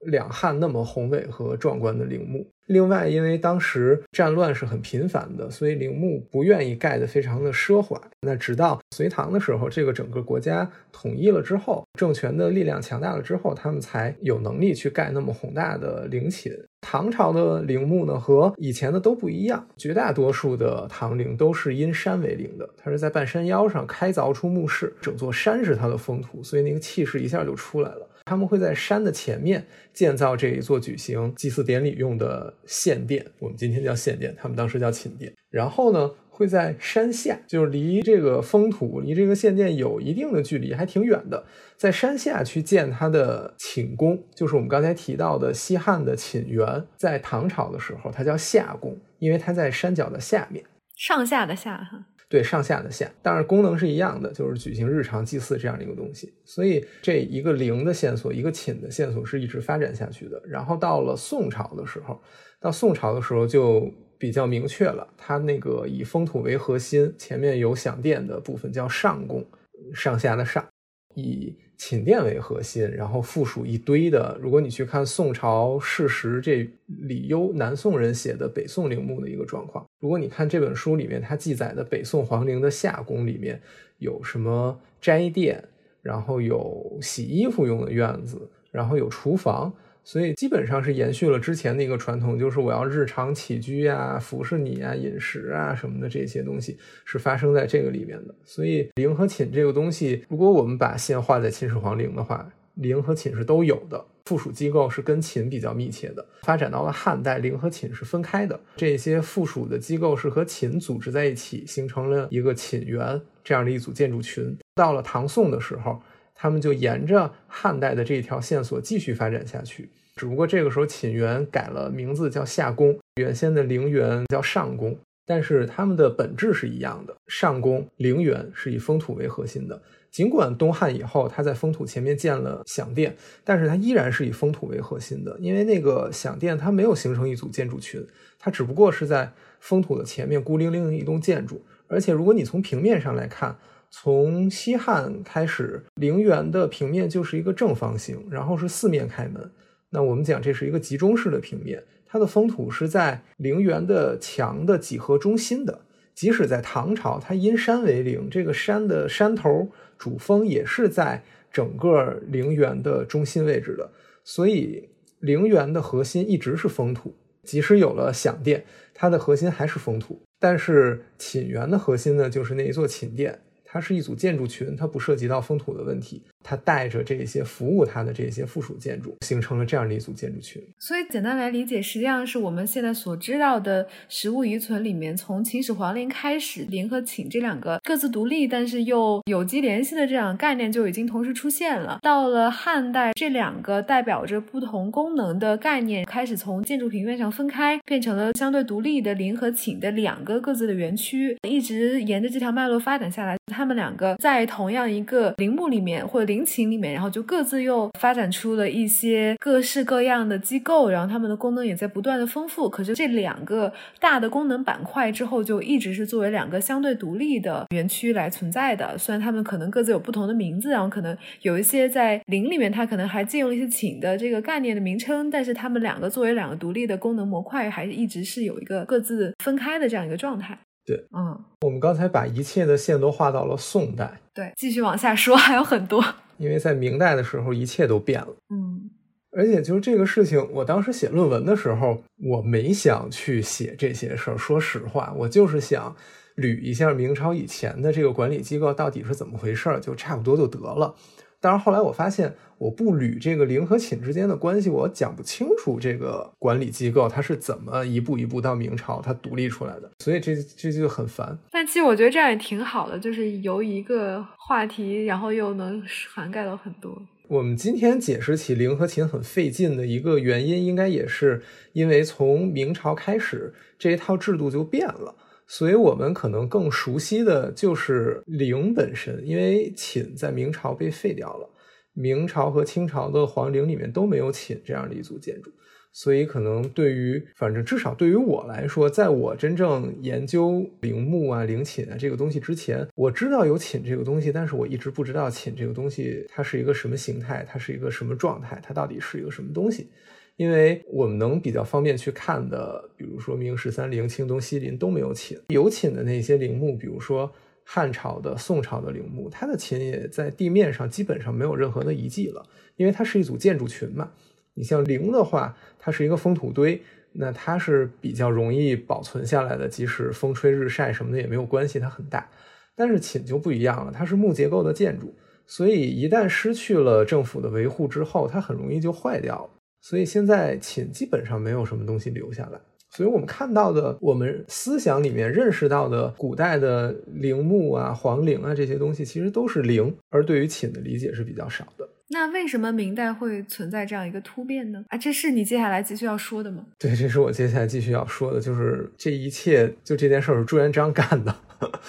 两汉那么宏伟和壮观的陵墓。另外，因为当时战乱是很频繁的，所以陵墓不愿意盖得非常的奢华。那直到隋唐的时候，这个整个国家统一了之后，政权的力量强大了之后，他们才有能力去盖那么宏大的陵寝。唐朝的陵墓呢，和以前的都不一样，绝大多数的唐陵都是因山为陵的，它是在半山腰上开凿出墓室，整座山是它的封土，所以那个气势一下就出来了。他们会在山的前面建造这一座举行祭祀典礼用的献殿，我们今天叫献殿，他们当时叫寝殿。然后呢，会在山下，就是离这个封土、离这个献殿有一定的距离，还挺远的，在山下去建他的寝宫，就是我们刚才提到的西汉的寝园。在唐朝的时候，它叫夏宫，因为它在山脚的下面，上下的下哈。对上下的下，但是功能是一样的，就是举行日常祭祀这样的一个东西。所以这一个陵的线索，一个寝的线索是一直发展下去的。然后到了宋朝的时候，到宋朝的时候就比较明确了，它那个以封土为核心，前面有享殿的部分叫上宫，上下的上，以。寝殿为核心，然后附属一堆的。如果你去看宋朝事实，这李攸南宋人写的北宋陵墓的一个状况。如果你看这本书里面，它记载的北宋皇陵的下宫里面有什么斋殿，然后有洗衣服用的院子，然后有厨房。所以基本上是延续了之前的一个传统，就是我要日常起居啊、服侍你啊、饮食啊什么的这些东西是发生在这个里面的。所以陵和寝这个东西，如果我们把线画在秦始皇陵的话，陵和寝是都有的，附属机构是跟寝比较密切的。发展到了汉代，陵和寝是分开的，这些附属的机构是和寝组织在一起，形成了一个寝园这样的一组建筑群。到了唐宋的时候。他们就沿着汉代的这条线索继续发展下去，只不过这个时候寝园改了名字叫夏宫，原先的陵园叫上宫。但是它们的本质是一样的。上宫陵园是以封土为核心的，尽管东汉以后它在封土前面建了享殿，但是它依然是以封土为核心的，因为那个享殿它没有形成一组建筑群，它只不过是在封土的前面孤零零的一栋建筑。而且如果你从平面上来看，从西汉开始，陵园的平面就是一个正方形，然后是四面开门。那我们讲这是一个集中式的平面，它的封土是在陵园的墙的几何中心的。即使在唐朝，它因山为陵，这个山的山头主峰也是在整个陵园的中心位置的。所以陵园的核心一直是封土，即使有了享殿，它的核心还是封土。但是寝园的核心呢，就是那一座寝殿。它是一组建筑群，它不涉及到封土的问题，它带着这些服务它的这些附属建筑，形成了这样的一组建筑群。所以简单来理解，实际上是我们现在所知道的实物遗存里面，从秦始皇陵开始，陵和寝这两个各自独立但是又有机联系的这样概念就已经同时出现了。到了汉代，这两个代表着不同功能的概念开始从建筑平面上分开，变成了相对独立的陵和寝的两个各自的园区，一直沿着这条脉络发展下来。他们两个在同样一个陵墓里面或者陵寝里面，然后就各自又发展出了一些各式各样的机构，然后他们的功能也在不断的丰富。可是这两个大的功能板块之后，就一直是作为两个相对独立的园区来存在的。虽然他们可能各自有不同的名字，然后可能有一些在陵里面，它可能还借用了一些寝的这个概念的名称，但是他们两个作为两个独立的功能模块，还是一直是有一个各自分开的这样一个状态。对，嗯，我们刚才把一切的线都画到了宋代，对，继续往下说，还有很多，因为在明代的时候，一切都变了，嗯，而且就是这个事情，我当时写论文的时候，我没想去写这些事儿，说实话，我就是想捋一下明朝以前的这个管理机构到底是怎么回事儿，就差不多就得了。但是后来我发现，我不捋这个陵和寝之间的关系，我讲不清楚这个管理机构它是怎么一步一步到明朝它独立出来的，所以这这就很烦。但其实我觉得这样也挺好的，就是由一个话题，然后又能涵盖到很多。我们今天解释起陵和寝很费劲的一个原因，应该也是因为从明朝开始这一套制度就变了。所以我们可能更熟悉的就是陵本身，因为寝在明朝被废掉了，明朝和清朝的皇陵里面都没有寝这样的一组建筑，所以可能对于反正至少对于我来说，在我真正研究陵墓啊、陵寝啊这个东西之前，我知道有寝这个东西，但是我一直不知道寝这个东西它是一个什么形态，它是一个什么状态，它到底是一个什么东西。因为我们能比较方便去看的，比如说明十三陵、清东西陵都没有寝，有寝的那些陵墓，比如说汉朝的、宋朝的陵墓，它的寝也在地面上基本上没有任何的遗迹了，因为它是一组建筑群嘛。你像陵的话，它是一个封土堆，那它是比较容易保存下来的，即使风吹日晒什么的也没有关系，它很大。但是寝就不一样了，它是木结构的建筑，所以一旦失去了政府的维护之后，它很容易就坏掉了。所以现在寝基本上没有什么东西留下来，所以我们看到的，我们思想里面认识到的古代的陵墓啊、皇陵啊这些东西，其实都是陵，而对于寝的理解是比较少的。那为什么明代会存在这样一个突变呢？啊，这是你接下来继续要说的吗？对，这是我接下来继续要说的，就是这一切就这件事儿是朱元璋干的。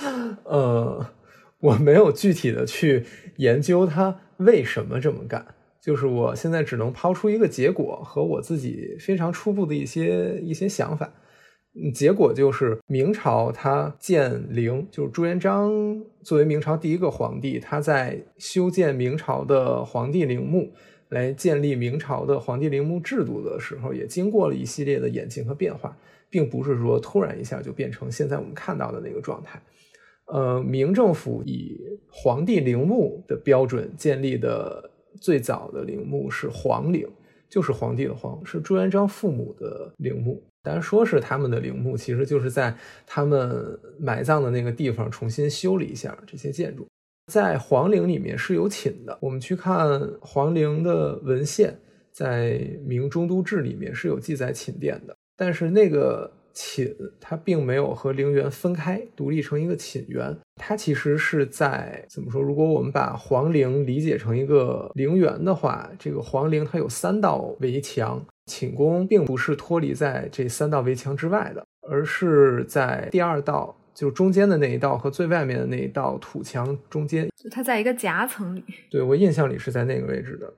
呃，我没有具体的去研究他为什么这么干。就是我现在只能抛出一个结果和我自己非常初步的一些一些想法。结果就是明朝他建陵，就是朱元璋作为明朝第一个皇帝，他在修建明朝的皇帝陵墓，来建立明朝的皇帝陵墓制度的时候，也经过了一系列的演进和变化，并不是说突然一下就变成现在我们看到的那个状态。呃，明政府以皇帝陵墓的标准建立的。最早的陵墓是皇陵，就是皇帝的皇，是朱元璋父母的陵墓。但说是他们的陵墓，其实就是在他们埋葬的那个地方重新修了一下这些建筑。在皇陵里面是有寝的，我们去看皇陵的文献，在《明中都志》里面是有记载寝殿的，但是那个。寝它并没有和陵园分开，独立成一个寝园。它其实是在怎么说？如果我们把皇陵理解成一个陵园的话，这个皇陵它有三道围墙，寝宫并不是脱离在这三道围墙之外的。而是在第二道，就是中间的那一道和最外面的那一道土墙中间。它在一个夹层里。对我印象里是在那个位置的。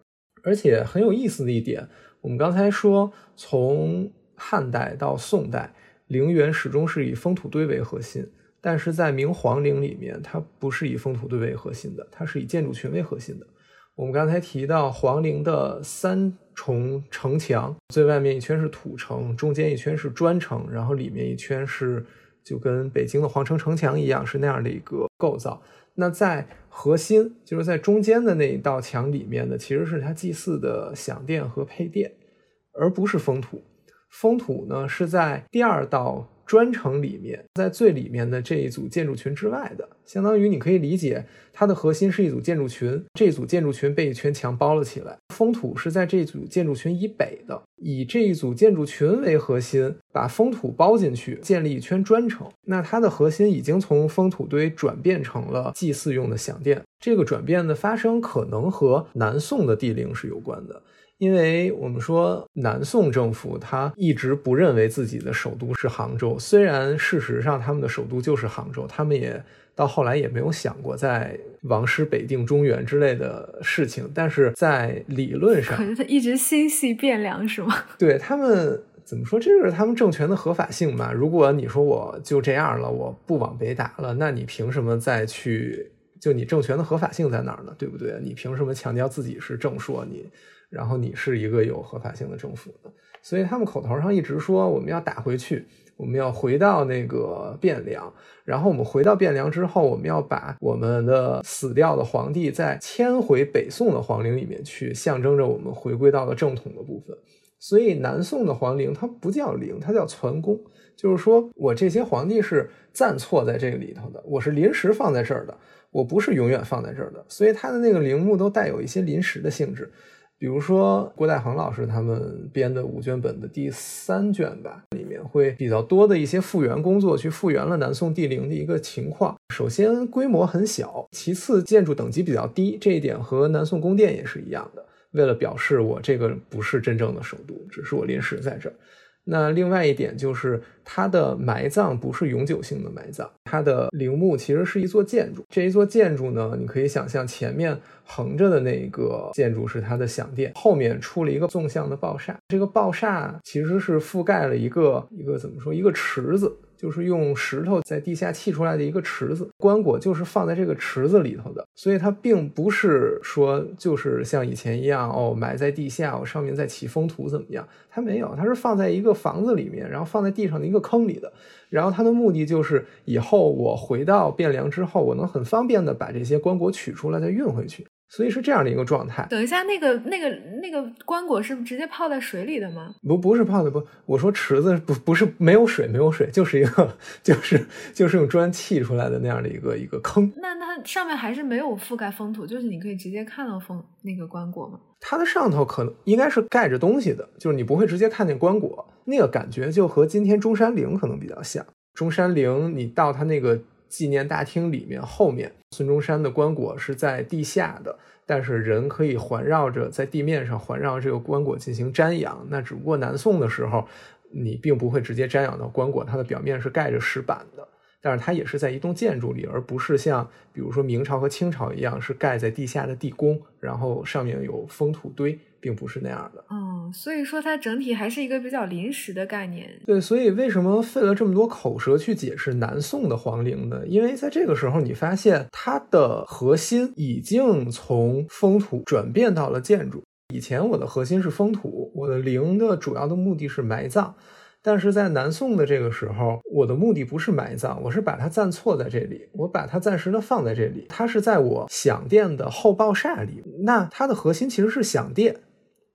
而且很有意思的一点，我们刚才说，从汉代到宋代，陵园始终是以封土堆为核心。但是在明皇陵里面，它不是以封土堆为核心的，它是以建筑群为核心的。我们刚才提到皇陵的三重城墙，最外面一圈是土城，中间一圈是砖城，然后里面一圈是就跟北京的皇城城墙一样，是那样的一个构造。那在核心，就是在中间的那一道墙里面的，其实是它祭祀的享殿和配殿，而不是封土。封土呢是在第二道。砖城里面，在最里面的这一组建筑群之外的，相当于你可以理解，它的核心是一组建筑群，这组建筑群被一圈墙包了起来。封土是在这组建筑群以北的，以这一组建筑群为核心，把封土包进去，建立一圈砖城。那它的核心已经从封土堆转变成了祭祀用的享殿。这个转变的发生，可能和南宋的帝陵是有关的。因为我们说南宋政府他一直不认为自己的首都是杭州，虽然事实上他们的首都就是杭州，他们也到后来也没有想过在王师北定中原之类的事情，但是在理论上，可是他一直心系汴梁是吗？对他们怎么说，这就是他们政权的合法性嘛？如果你说我就这样了，我不往北打了，那你凭什么再去？就你政权的合法性在哪儿呢？对不对？你凭什么强调自己是正朔你？然后你是一个有合法性的政府的，所以他们口头上一直说我们要打回去，我们要回到那个汴梁。然后我们回到汴梁之后，我们要把我们的死掉的皇帝再迁回北宋的皇陵里面去，象征着我们回归到了正统的部分。所以南宋的皇陵它不叫陵，它叫存宫，就是说我这些皇帝是暂错在这个里头的，我是临时放在这儿的，我不是永远放在这儿的。所以它的那个陵墓都带有一些临时的性质。比如说郭代恒老师他们编的五卷本的第三卷吧，里面会比较多的一些复原工作，去复原了南宋帝陵的一个情况。首先规模很小，其次建筑等级比较低，这一点和南宋宫殿也是一样的。为了表示我这个不是真正的首都，只是我临时在这儿。那另外一点就是，它的埋葬不是永久性的埋葬，它的陵墓其实是一座建筑。这一座建筑呢，你可以想象，前面横着的那一个建筑是它的享殿，后面出了一个纵向的抱厦，这个抱厦其实是覆盖了一个一个怎么说，一个池子。就是用石头在地下砌出来的一个池子，棺椁就是放在这个池子里头的，所以它并不是说就是像以前一样哦，埋在地下，我上面再起封土怎么样？它没有，它是放在一个房子里面，然后放在地上的一个坑里的，然后它的目的就是以后我回到汴梁之后，我能很方便的把这些棺椁取出来再运回去。所以是这样的一个状态。等一下，那个、那个、那个棺椁是直接泡在水里的吗？不，不是泡的，不，我说池子不不是没有水，没有水，就是一个就是就是用砖砌出来的那样的一个一个坑。那它上面还是没有覆盖封土，就是你可以直接看到封那个棺椁吗？它的上头可能应该是盖着东西的，就是你不会直接看见棺椁，那个感觉就和今天中山陵可能比较像。中山陵，你到它那个。纪念大厅里面，后面孙中山的棺椁是在地下的，但是人可以环绕着在地面上环绕这个棺椁进行瞻仰。那只不过南宋的时候，你并不会直接瞻仰到棺椁，它的表面是盖着石板的，但是它也是在一栋建筑里，而不是像比如说明朝和清朝一样是盖在地下的地宫，然后上面有封土堆。并不是那样的，嗯，所以说它整体还是一个比较临时的概念。对，所以为什么费了这么多口舌去解释南宋的皇陵呢？因为在这个时候，你发现它的核心已经从封土转变到了建筑。以前我的核心是封土，我的陵的主要的目的是埋葬，但是在南宋的这个时候，我的目的不是埋葬，我是把它暂错在这里，我把它暂时的放在这里，它是在我享殿的后抱厦里。那它的核心其实是享殿。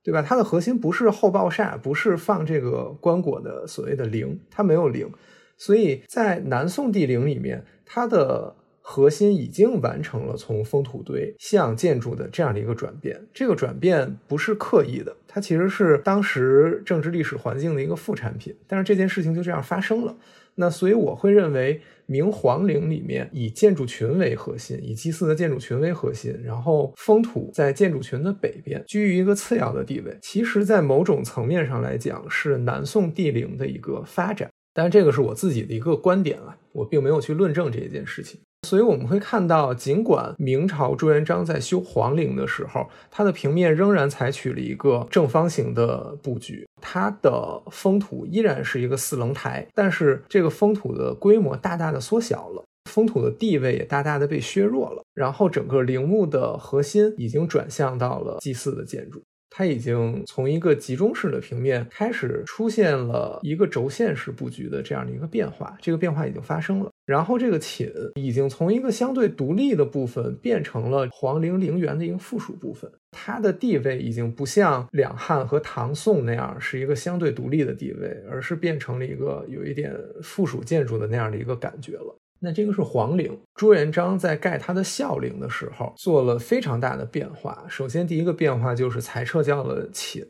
对吧？它的核心不是后抱厦，不是放这个棺椁的所谓的灵，它没有灵，所以在南宋帝陵里面，它的核心已经完成了从封土堆向建筑的这样的一个转变。这个转变不是刻意的，它其实是当时政治历史环境的一个副产品。但是这件事情就这样发生了。那所以我会认为，明皇陵里面以建筑群为核心，以祭祀的建筑群为核心，然后封土在建筑群的北边，居于一个次要的地位。其实，在某种层面上来讲，是南宋帝陵的一个发展。但这个是我自己的一个观点啊，我并没有去论证这一件事情。所以我们会看到，尽管明朝朱元璋在修皇陵的时候，它的平面仍然采取了一个正方形的布局，它的封土依然是一个四棱台，但是这个封土的规模大大的缩小了，封土的地位也大大的被削弱了，然后整个陵墓的核心已经转向到了祭祀的建筑。它已经从一个集中式的平面开始出现了一个轴线式布局的这样的一个变化，这个变化已经发生了。然后这个寝已经从一个相对独立的部分变成了皇陵陵园的一个附属部分，它的地位已经不像两汉和唐宋那样是一个相对独立的地位，而是变成了一个有一点附属建筑的那样的一个感觉了。那这个是皇陵，朱元璋在盖他的孝陵的时候做了非常大的变化。首先，第一个变化就是裁撤掉了寝。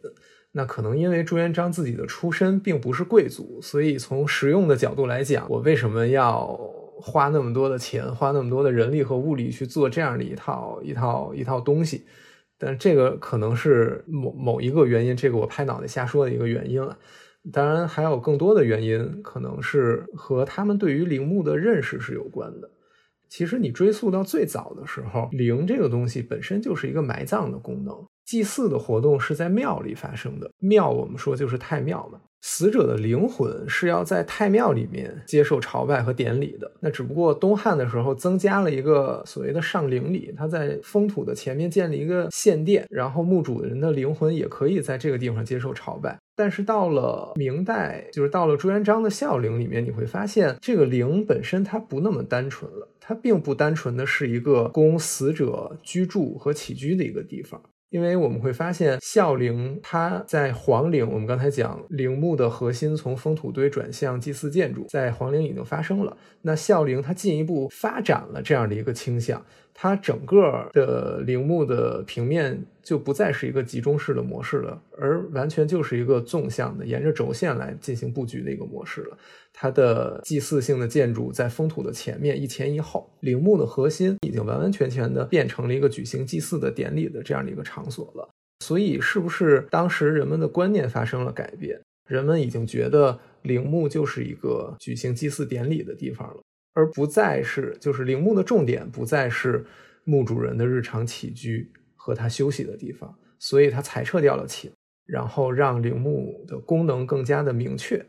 那可能因为朱元璋自己的出身并不是贵族，所以从实用的角度来讲，我为什么要花那么多的钱，花那么多的人力和物力去做这样的一套一套一套东西？但这个可能是某某一个原因，这个我拍脑袋瞎说的一个原因了。当然，还有更多的原因，可能是和他们对于陵墓的认识是有关的。其实，你追溯到最早的时候，陵这个东西本身就是一个埋葬的功能，祭祀的活动是在庙里发生的。庙，我们说就是太庙嘛。死者的灵魂是要在太庙里面接受朝拜和典礼的。那只不过东汉的时候增加了一个所谓的上陵礼，他在封土的前面建立一个献殿，然后墓主人的灵魂也可以在这个地方接受朝拜。但是到了明代，就是到了朱元璋的孝陵里面，你会发现这个陵本身它不那么单纯了，它并不单纯的是一个供死者居住和起居的一个地方。因为我们会发现，孝陵它在皇陵，我们刚才讲陵墓的核心从封土堆转向祭祀建筑，在皇陵已经发生了。那孝陵它进一步发展了这样的一个倾向。它整个的陵墓的平面就不再是一个集中式的模式了，而完全就是一个纵向的，沿着轴线来进行布局的一个模式了。它的祭祀性的建筑在封土的前面一前一后，陵墓的核心已经完完全全的变成了一个举行祭祀的典礼的这样的一个场所了。所以，是不是当时人们的观念发生了改变？人们已经觉得陵墓就是一个举行祭祀典礼的地方了。而不再是，就是陵墓的重点不再是墓主人的日常起居和他休息的地方，所以他裁撤掉了寝，然后让陵墓的功能更加的明确，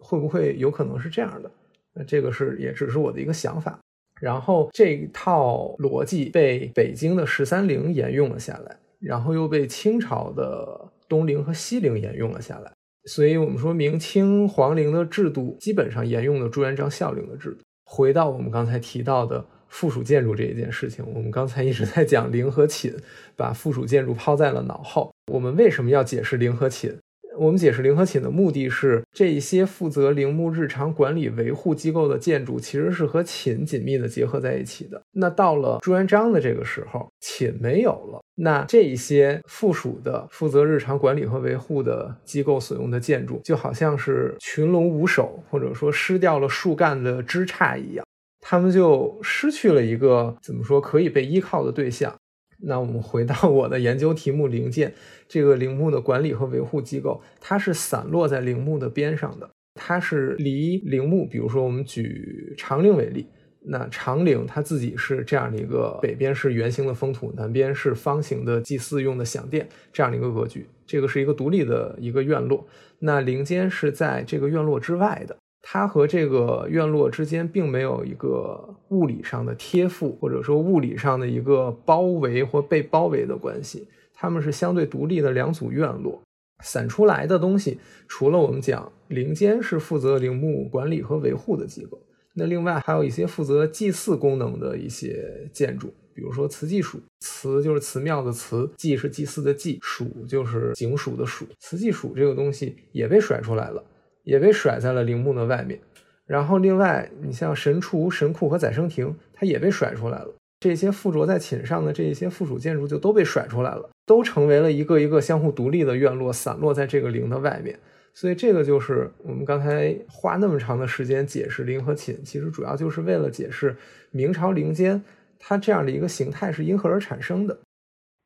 会不会有可能是这样的？那这个是也只是我的一个想法。然后这套逻辑被北京的十三陵沿用了下来，然后又被清朝的东陵和西陵沿用了下来，所以我们说明清皇陵的制度基本上沿用了朱元璋孝陵的制度。回到我们刚才提到的附属建筑这一件事情，我们刚才一直在讲陵和寝，把附属建筑抛在了脑后。我们为什么要解释陵和寝？我们解释陵和寝的目的是，这些负责陵墓日常管理维护机构的建筑，其实是和寝紧密的结合在一起的。那到了朱元璋的这个时候，寝没有了，那这一些附属的负责日常管理和维护的机构所用的建筑，就好像是群龙无首，或者说失掉了树干的枝杈一样，他们就失去了一个怎么说可以被依靠的对象。那我们回到我的研究题目，陵建这个陵墓的管理和维护机构，它是散落在陵墓的边上的，它是离陵墓，比如说我们举长陵为例，那长陵它自己是这样的一个，北边是圆形的封土，南边是方形的祭祀用的享殿这样的一个格局，这个是一个独立的一个院落，那陵间是在这个院落之外的。它和这个院落之间并没有一个物理上的贴附，或者说物理上的一个包围或被包围的关系。它们是相对独立的两组院落，散出来的东西，除了我们讲陵间是负责陵墓管理和维护的机构，那另外还有一些负责祭祀功能的一些建筑，比如说祠祭署，祠就是祠庙的祠，祭是祭祀的祭，署就是警署的署。祠祭署这个东西也被甩出来了。也被甩在了陵墓的外面，然后另外，你像神厨、神库和宰生亭，它也被甩出来了。这些附着在寝上的这一些附属建筑就都被甩出来了，都成为了一个一个相互独立的院落，散落在这个陵的外面。所以，这个就是我们刚才花那么长的时间解释陵和寝，其实主要就是为了解释明朝陵间它这样的一个形态是因何而产生的。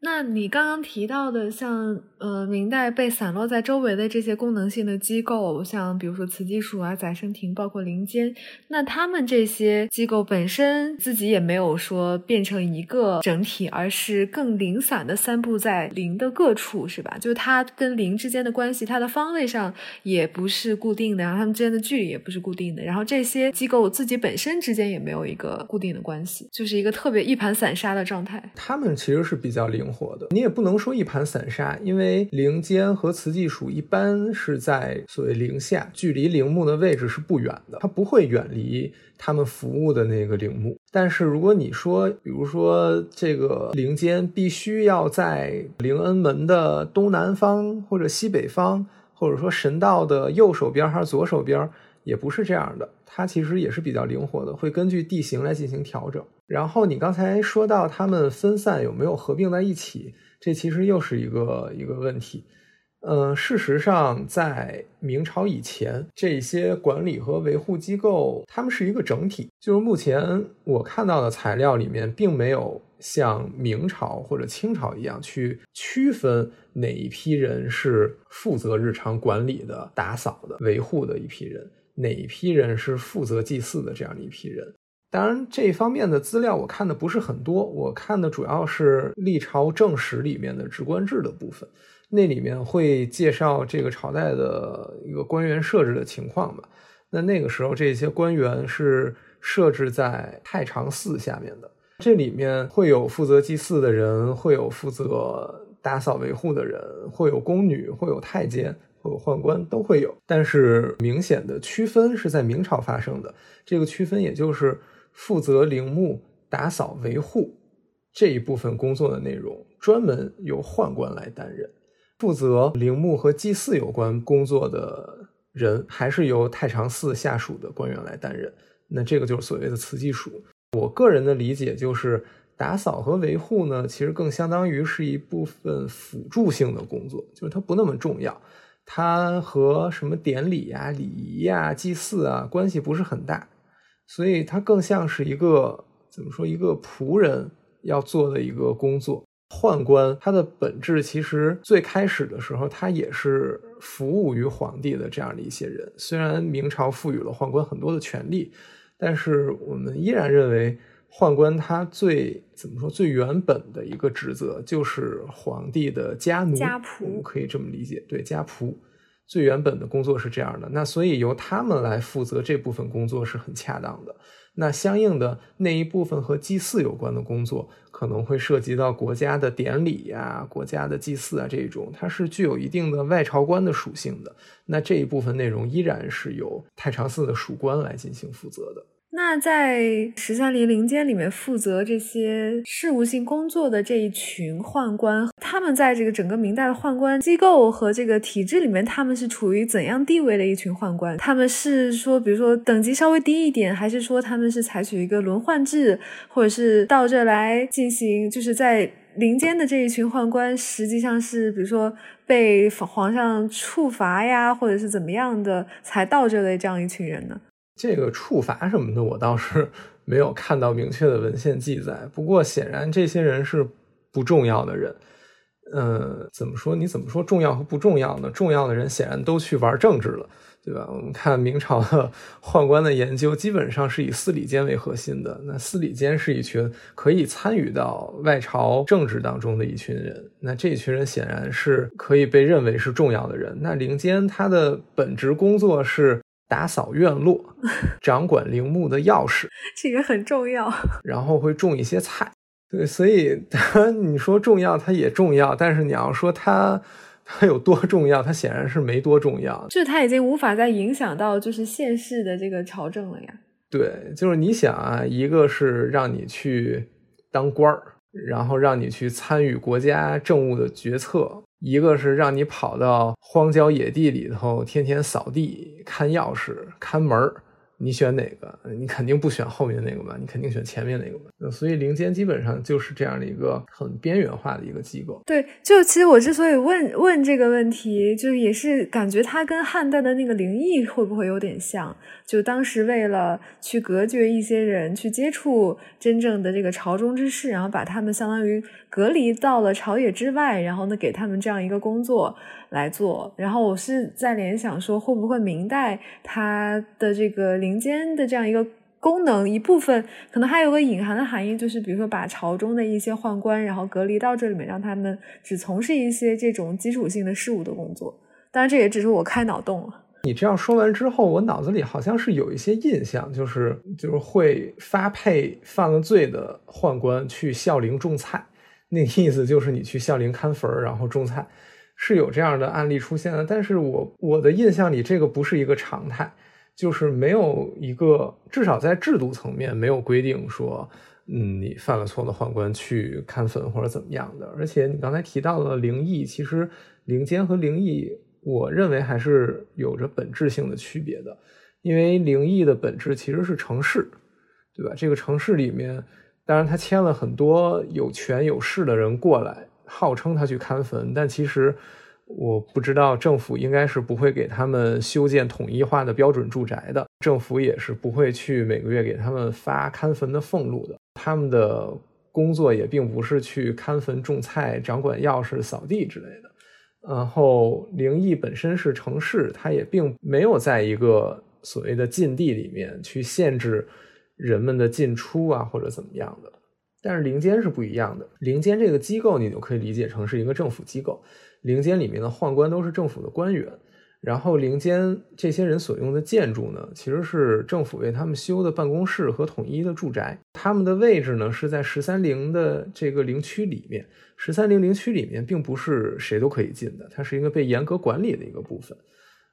那你刚刚提到的，像呃明代被散落在周围的这些功能性的机构，像比如说慈济署啊、载生亭，包括林间，那他们这些机构本身自己也没有说变成一个整体，而是更零散的散布在林的各处，是吧？就是它跟林之间的关系，它的方位上也不是固定的，然后它们之间的距离也不是固定的，然后这些机构自己本身之间也没有一个固定的关系，就是一个特别一盘散沙的状态。他们其实是比较灵。活的，你也不能说一盘散沙，因为陵间和祠祭署一般是在所谓陵下，距离陵墓的位置是不远的，它不会远离他们服务的那个陵墓。但是如果你说，比如说这个陵间必须要在灵恩门的东南方或者西北方，或者说神道的右手边还是左手边，也不是这样的，它其实也是比较灵活的，会根据地形来进行调整。然后你刚才说到他们分散有没有合并在一起，这其实又是一个一个问题。嗯，事实上，在明朝以前，这些管理和维护机构，他们是一个整体。就是目前我看到的材料里面，并没有像明朝或者清朝一样去区分哪一批人是负责日常管理的、打扫的、维护的一批人，哪一批人是负责祭祀的这样的一批人。当然，这方面的资料我看的不是很多，我看的主要是历朝正史里面的职官制的部分，那里面会介绍这个朝代的一个官员设置的情况吧。那那个时候，这些官员是设置在太常寺下面的，这里面会有负责祭祀的人，会有负责打扫维护的人，会有宫女，会有太监，会有宦官，都会有。但是明显的区分是在明朝发生的，这个区分也就是。负责陵墓打扫维护这一部分工作的内容，专门由宦官来担任；负责陵墓和祭祀有关工作的人，还是由太常寺下属的官员来担任。那这个就是所谓的祠祭署。我个人的理解就是，打扫和维护呢，其实更相当于是一部分辅助性的工作，就是它不那么重要，它和什么典礼呀、礼仪呀、祭祀啊关系不是很大。所以它更像是一个怎么说？一个仆人要做的一个工作。宦官他的本质其实最开始的时候，他也是服务于皇帝的这样的一些人。虽然明朝赋予了宦官很多的权利，但是我们依然认为宦官他最怎么说？最原本的一个职责就是皇帝的家奴、家仆，可以这么理解。对，家仆。最原本的工作是这样的，那所以由他们来负责这部分工作是很恰当的。那相应的那一部分和祭祀有关的工作，可能会涉及到国家的典礼呀、国家的祭祀啊这种，它是具有一定的外朝官的属性的。那这一部分内容依然是由太常寺的属官来进行负责的。那在十三陵陵间里面负责这些事务性工作的这一群宦官，他们在这个整个明代的宦官机构和这个体制里面，他们是处于怎样地位的一群宦官？他们是说，比如说等级稍微低一点，还是说他们是采取一个轮换制，或者是到这来进行？就是在陵间的这一群宦官，实际上是比如说被皇上处罚呀，或者是怎么样的，才到这的这样一群人呢？这个处罚什么的，我倒是 没有看到明确的文献记载。不过，显然这些人是不重要的人。嗯，怎么说？你怎么说重要和不重要呢？重要的人显然都去玩政治了，对吧？我们看明朝的 宦官的研究，基本上是以司礼监为核心的。那司礼监是一群可以参与到外朝政治当中的一群人。那这群人显然是可以被认为是重要的人。那陵监他的本职工作是。打扫院落，掌管陵墓的钥匙，这个很重要。然后会种一些菜，对，所以 它你说重要，它也重要。但是你要说它它有多重要，它显然是没多重要。就是它已经无法再影响到就是现世的这个朝政了呀。对，就是你想啊，一个是让你去当官儿，然后让你去参与国家政务的决策。一个是让你跑到荒郊野地里头，天天扫地、看钥匙、看门，你选哪个？你肯定不选后面那个吧？你肯定选前面那个吧？所以灵间基本上就是这样的一个很边缘化的一个机构。对，就其实我之所以问问这个问题，就是也是感觉它跟汉代的那个灵异会不会有点像？就当时为了去隔绝一些人去接触真正的这个朝中之事，然后把他们相当于隔离到了朝野之外，然后呢给他们这样一个工作。来做，然后我是在联想说，会不会明代它的这个灵间的这样一个功能一部分，可能还有个隐含的含义，就是比如说把朝中的一些宦官，然后隔离到这里面，让他们只从事一些这种基础性的事务的工作。当然，这也只是我开脑洞了。你这样说完之后，我脑子里好像是有一些印象，就是就是会发配犯了罪的宦官去孝陵种菜，那意思就是你去孝陵看坟儿，然后种菜。是有这样的案例出现的，但是我我的印象里，这个不是一个常态，就是没有一个至少在制度层面没有规定说，嗯，你犯了错的宦官去看坟或者怎么样的。而且你刚才提到了灵异，其实灵监和灵异，我认为还是有着本质性的区别的，因为灵异的本质其实是城市，对吧？这个城市里面，当然他签了很多有权有势的人过来。号称他去看坟，但其实我不知道政府应该是不会给他们修建统一化的标准住宅的，政府也是不会去每个月给他们发看坟的俸禄的。他们的工作也并不是去看坟、种菜、掌管钥匙、扫地之类的。然后灵异本身是城市，它也并没有在一个所谓的禁地里面去限制人们的进出啊，或者怎么样的。但是灵间是不一样的，灵间这个机构你就可以理解成是一个政府机构，灵间里面的宦官都是政府的官员，然后灵间这些人所用的建筑呢，其实是政府为他们修的办公室和统一的住宅，他们的位置呢是在十三陵的这个陵区里面，十三陵陵区里面并不是谁都可以进的，它是一个被严格管理的一个部分。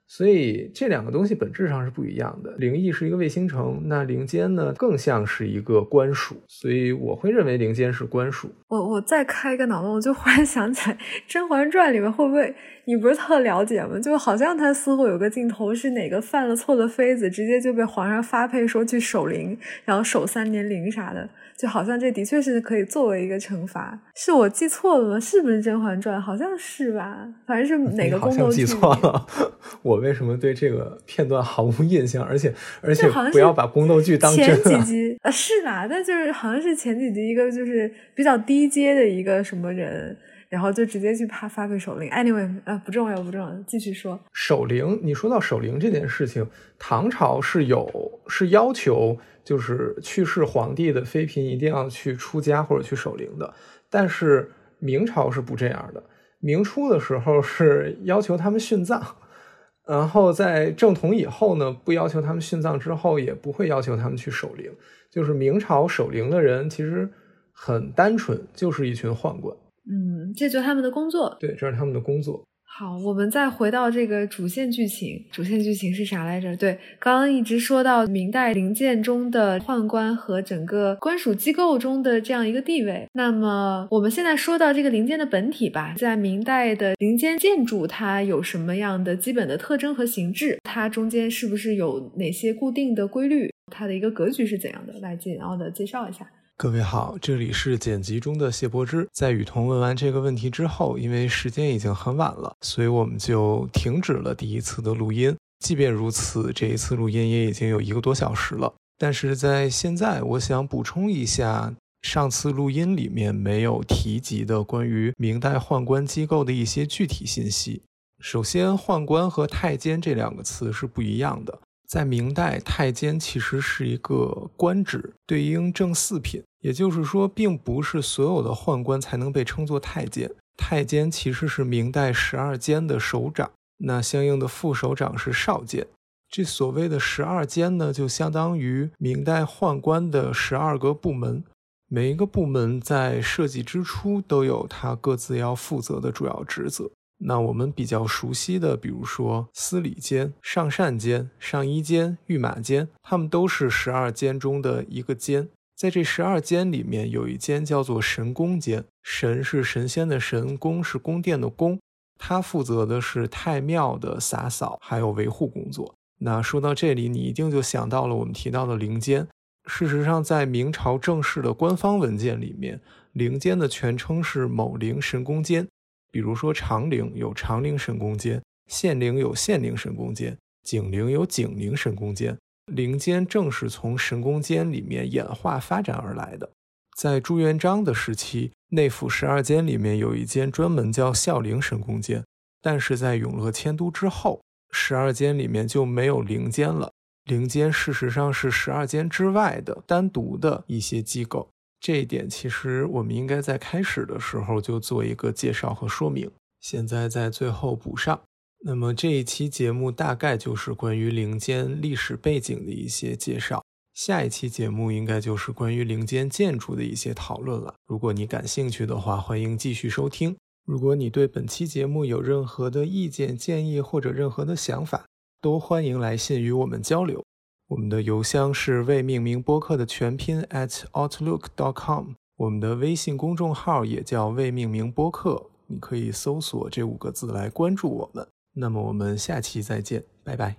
所以这两个东西本质上是不一样的。灵异是一个卫星城，那灵间呢更像是一个官署，所以我会认为灵间是官署。我我再开一个脑洞，我就忽然想起来，《甄嬛传》里面会不会你不是特了解吗？就好像他似乎有个镜头是哪个犯了错的妃子，直接就被皇上发配说去守灵，然后守三年灵啥的。就好像这的确是可以作为一个惩罚，是我记错了吗？是不是《甄嬛传》？好像是吧，反正是哪个宫斗剧。记错了，我为什么对这个片段毫无印象？而且 而且不要把宫斗剧当真。前几集呃是吧，但就是好像是前几集一个就是比较低阶的一个什么人，然后就直接去发发配守灵。Anyway，呃不重要不重要，继续说。守灵，你说到守灵这件事情，唐朝是有是要求。就是去世皇帝的妃嫔一定要去出家或者去守灵的，但是明朝是不这样的。明初的时候是要求他们殉葬，然后在正统以后呢，不要求他们殉葬之后，也不会要求他们去守灵。就是明朝守灵的人其实很单纯，就是一群宦官。嗯，这就是他们的工作。对，这是他们的工作。好，我们再回到这个主线剧情。主线剧情是啥来着？对，刚刚一直说到明代陵建中的宦官和整个官署机构中的这样一个地位。那么我们现在说到这个陵监的本体吧，在明代的陵监建筑，它有什么样的基本的特征和形制？它中间是不是有哪些固定的规律？它的一个格局是怎样的？来简要的介绍一下。各位好，这里是剪辑中的谢柏之。在雨桐问完这个问题之后，因为时间已经很晚了，所以我们就停止了第一次的录音。即便如此，这一次录音也已经有一个多小时了。但是在现在，我想补充一下上次录音里面没有提及的关于明代宦官机构的一些具体信息。首先，宦官和太监这两个词是不一样的。在明代，太监其实是一个官职，对应正四品，也就是说，并不是所有的宦官才能被称作太监。太监其实是明代十二监的首长，那相应的副首长是少监。这所谓的十二监呢，就相当于明代宦官的十二个部门，每一个部门在设计之初都有他各自要负责的主要职责。那我们比较熟悉的，比如说司礼监、上膳监、上衣监、御马监，他们都是十二监中的一个监。在这十二监里面，有一间叫做神宫监，神是神仙的神，宫是宫殿的宫，他负责的是太庙的洒扫还有维护工作。那说到这里，你一定就想到了我们提到的灵监。事实上，在明朝正式的官方文件里面，灵监的全称是某灵神宫监。比如说长陵有长陵神功监，县陵有县陵神功监，景陵有景陵神功监。陵监正是从神功监里面演化发展而来的。在朱元璋的时期，内府十二监里面有一间专门叫孝陵神功监，但是在永乐迁都之后，十二监里面就没有陵监了。陵监事实上是十二监之外的单独的一些机构，这一点其实我们应该在开始的时候就做一个介绍和说明，现在在最后补上。那么这一期节目大概就是关于陵监历史背景的一些介绍。下一期节目应该就是关于陵间建筑的一些讨论了。如果你感兴趣的话，欢迎继续收听。如果你对本期节目有任何的意见建议或者任何的想法，都欢迎来信与我们交流。我们的邮箱是未命名播客的全拼 at outlook dot com 我们的微信公众号也叫未命名播客，你可以搜索这五个字来关注我们。那么我们下期再见，拜拜。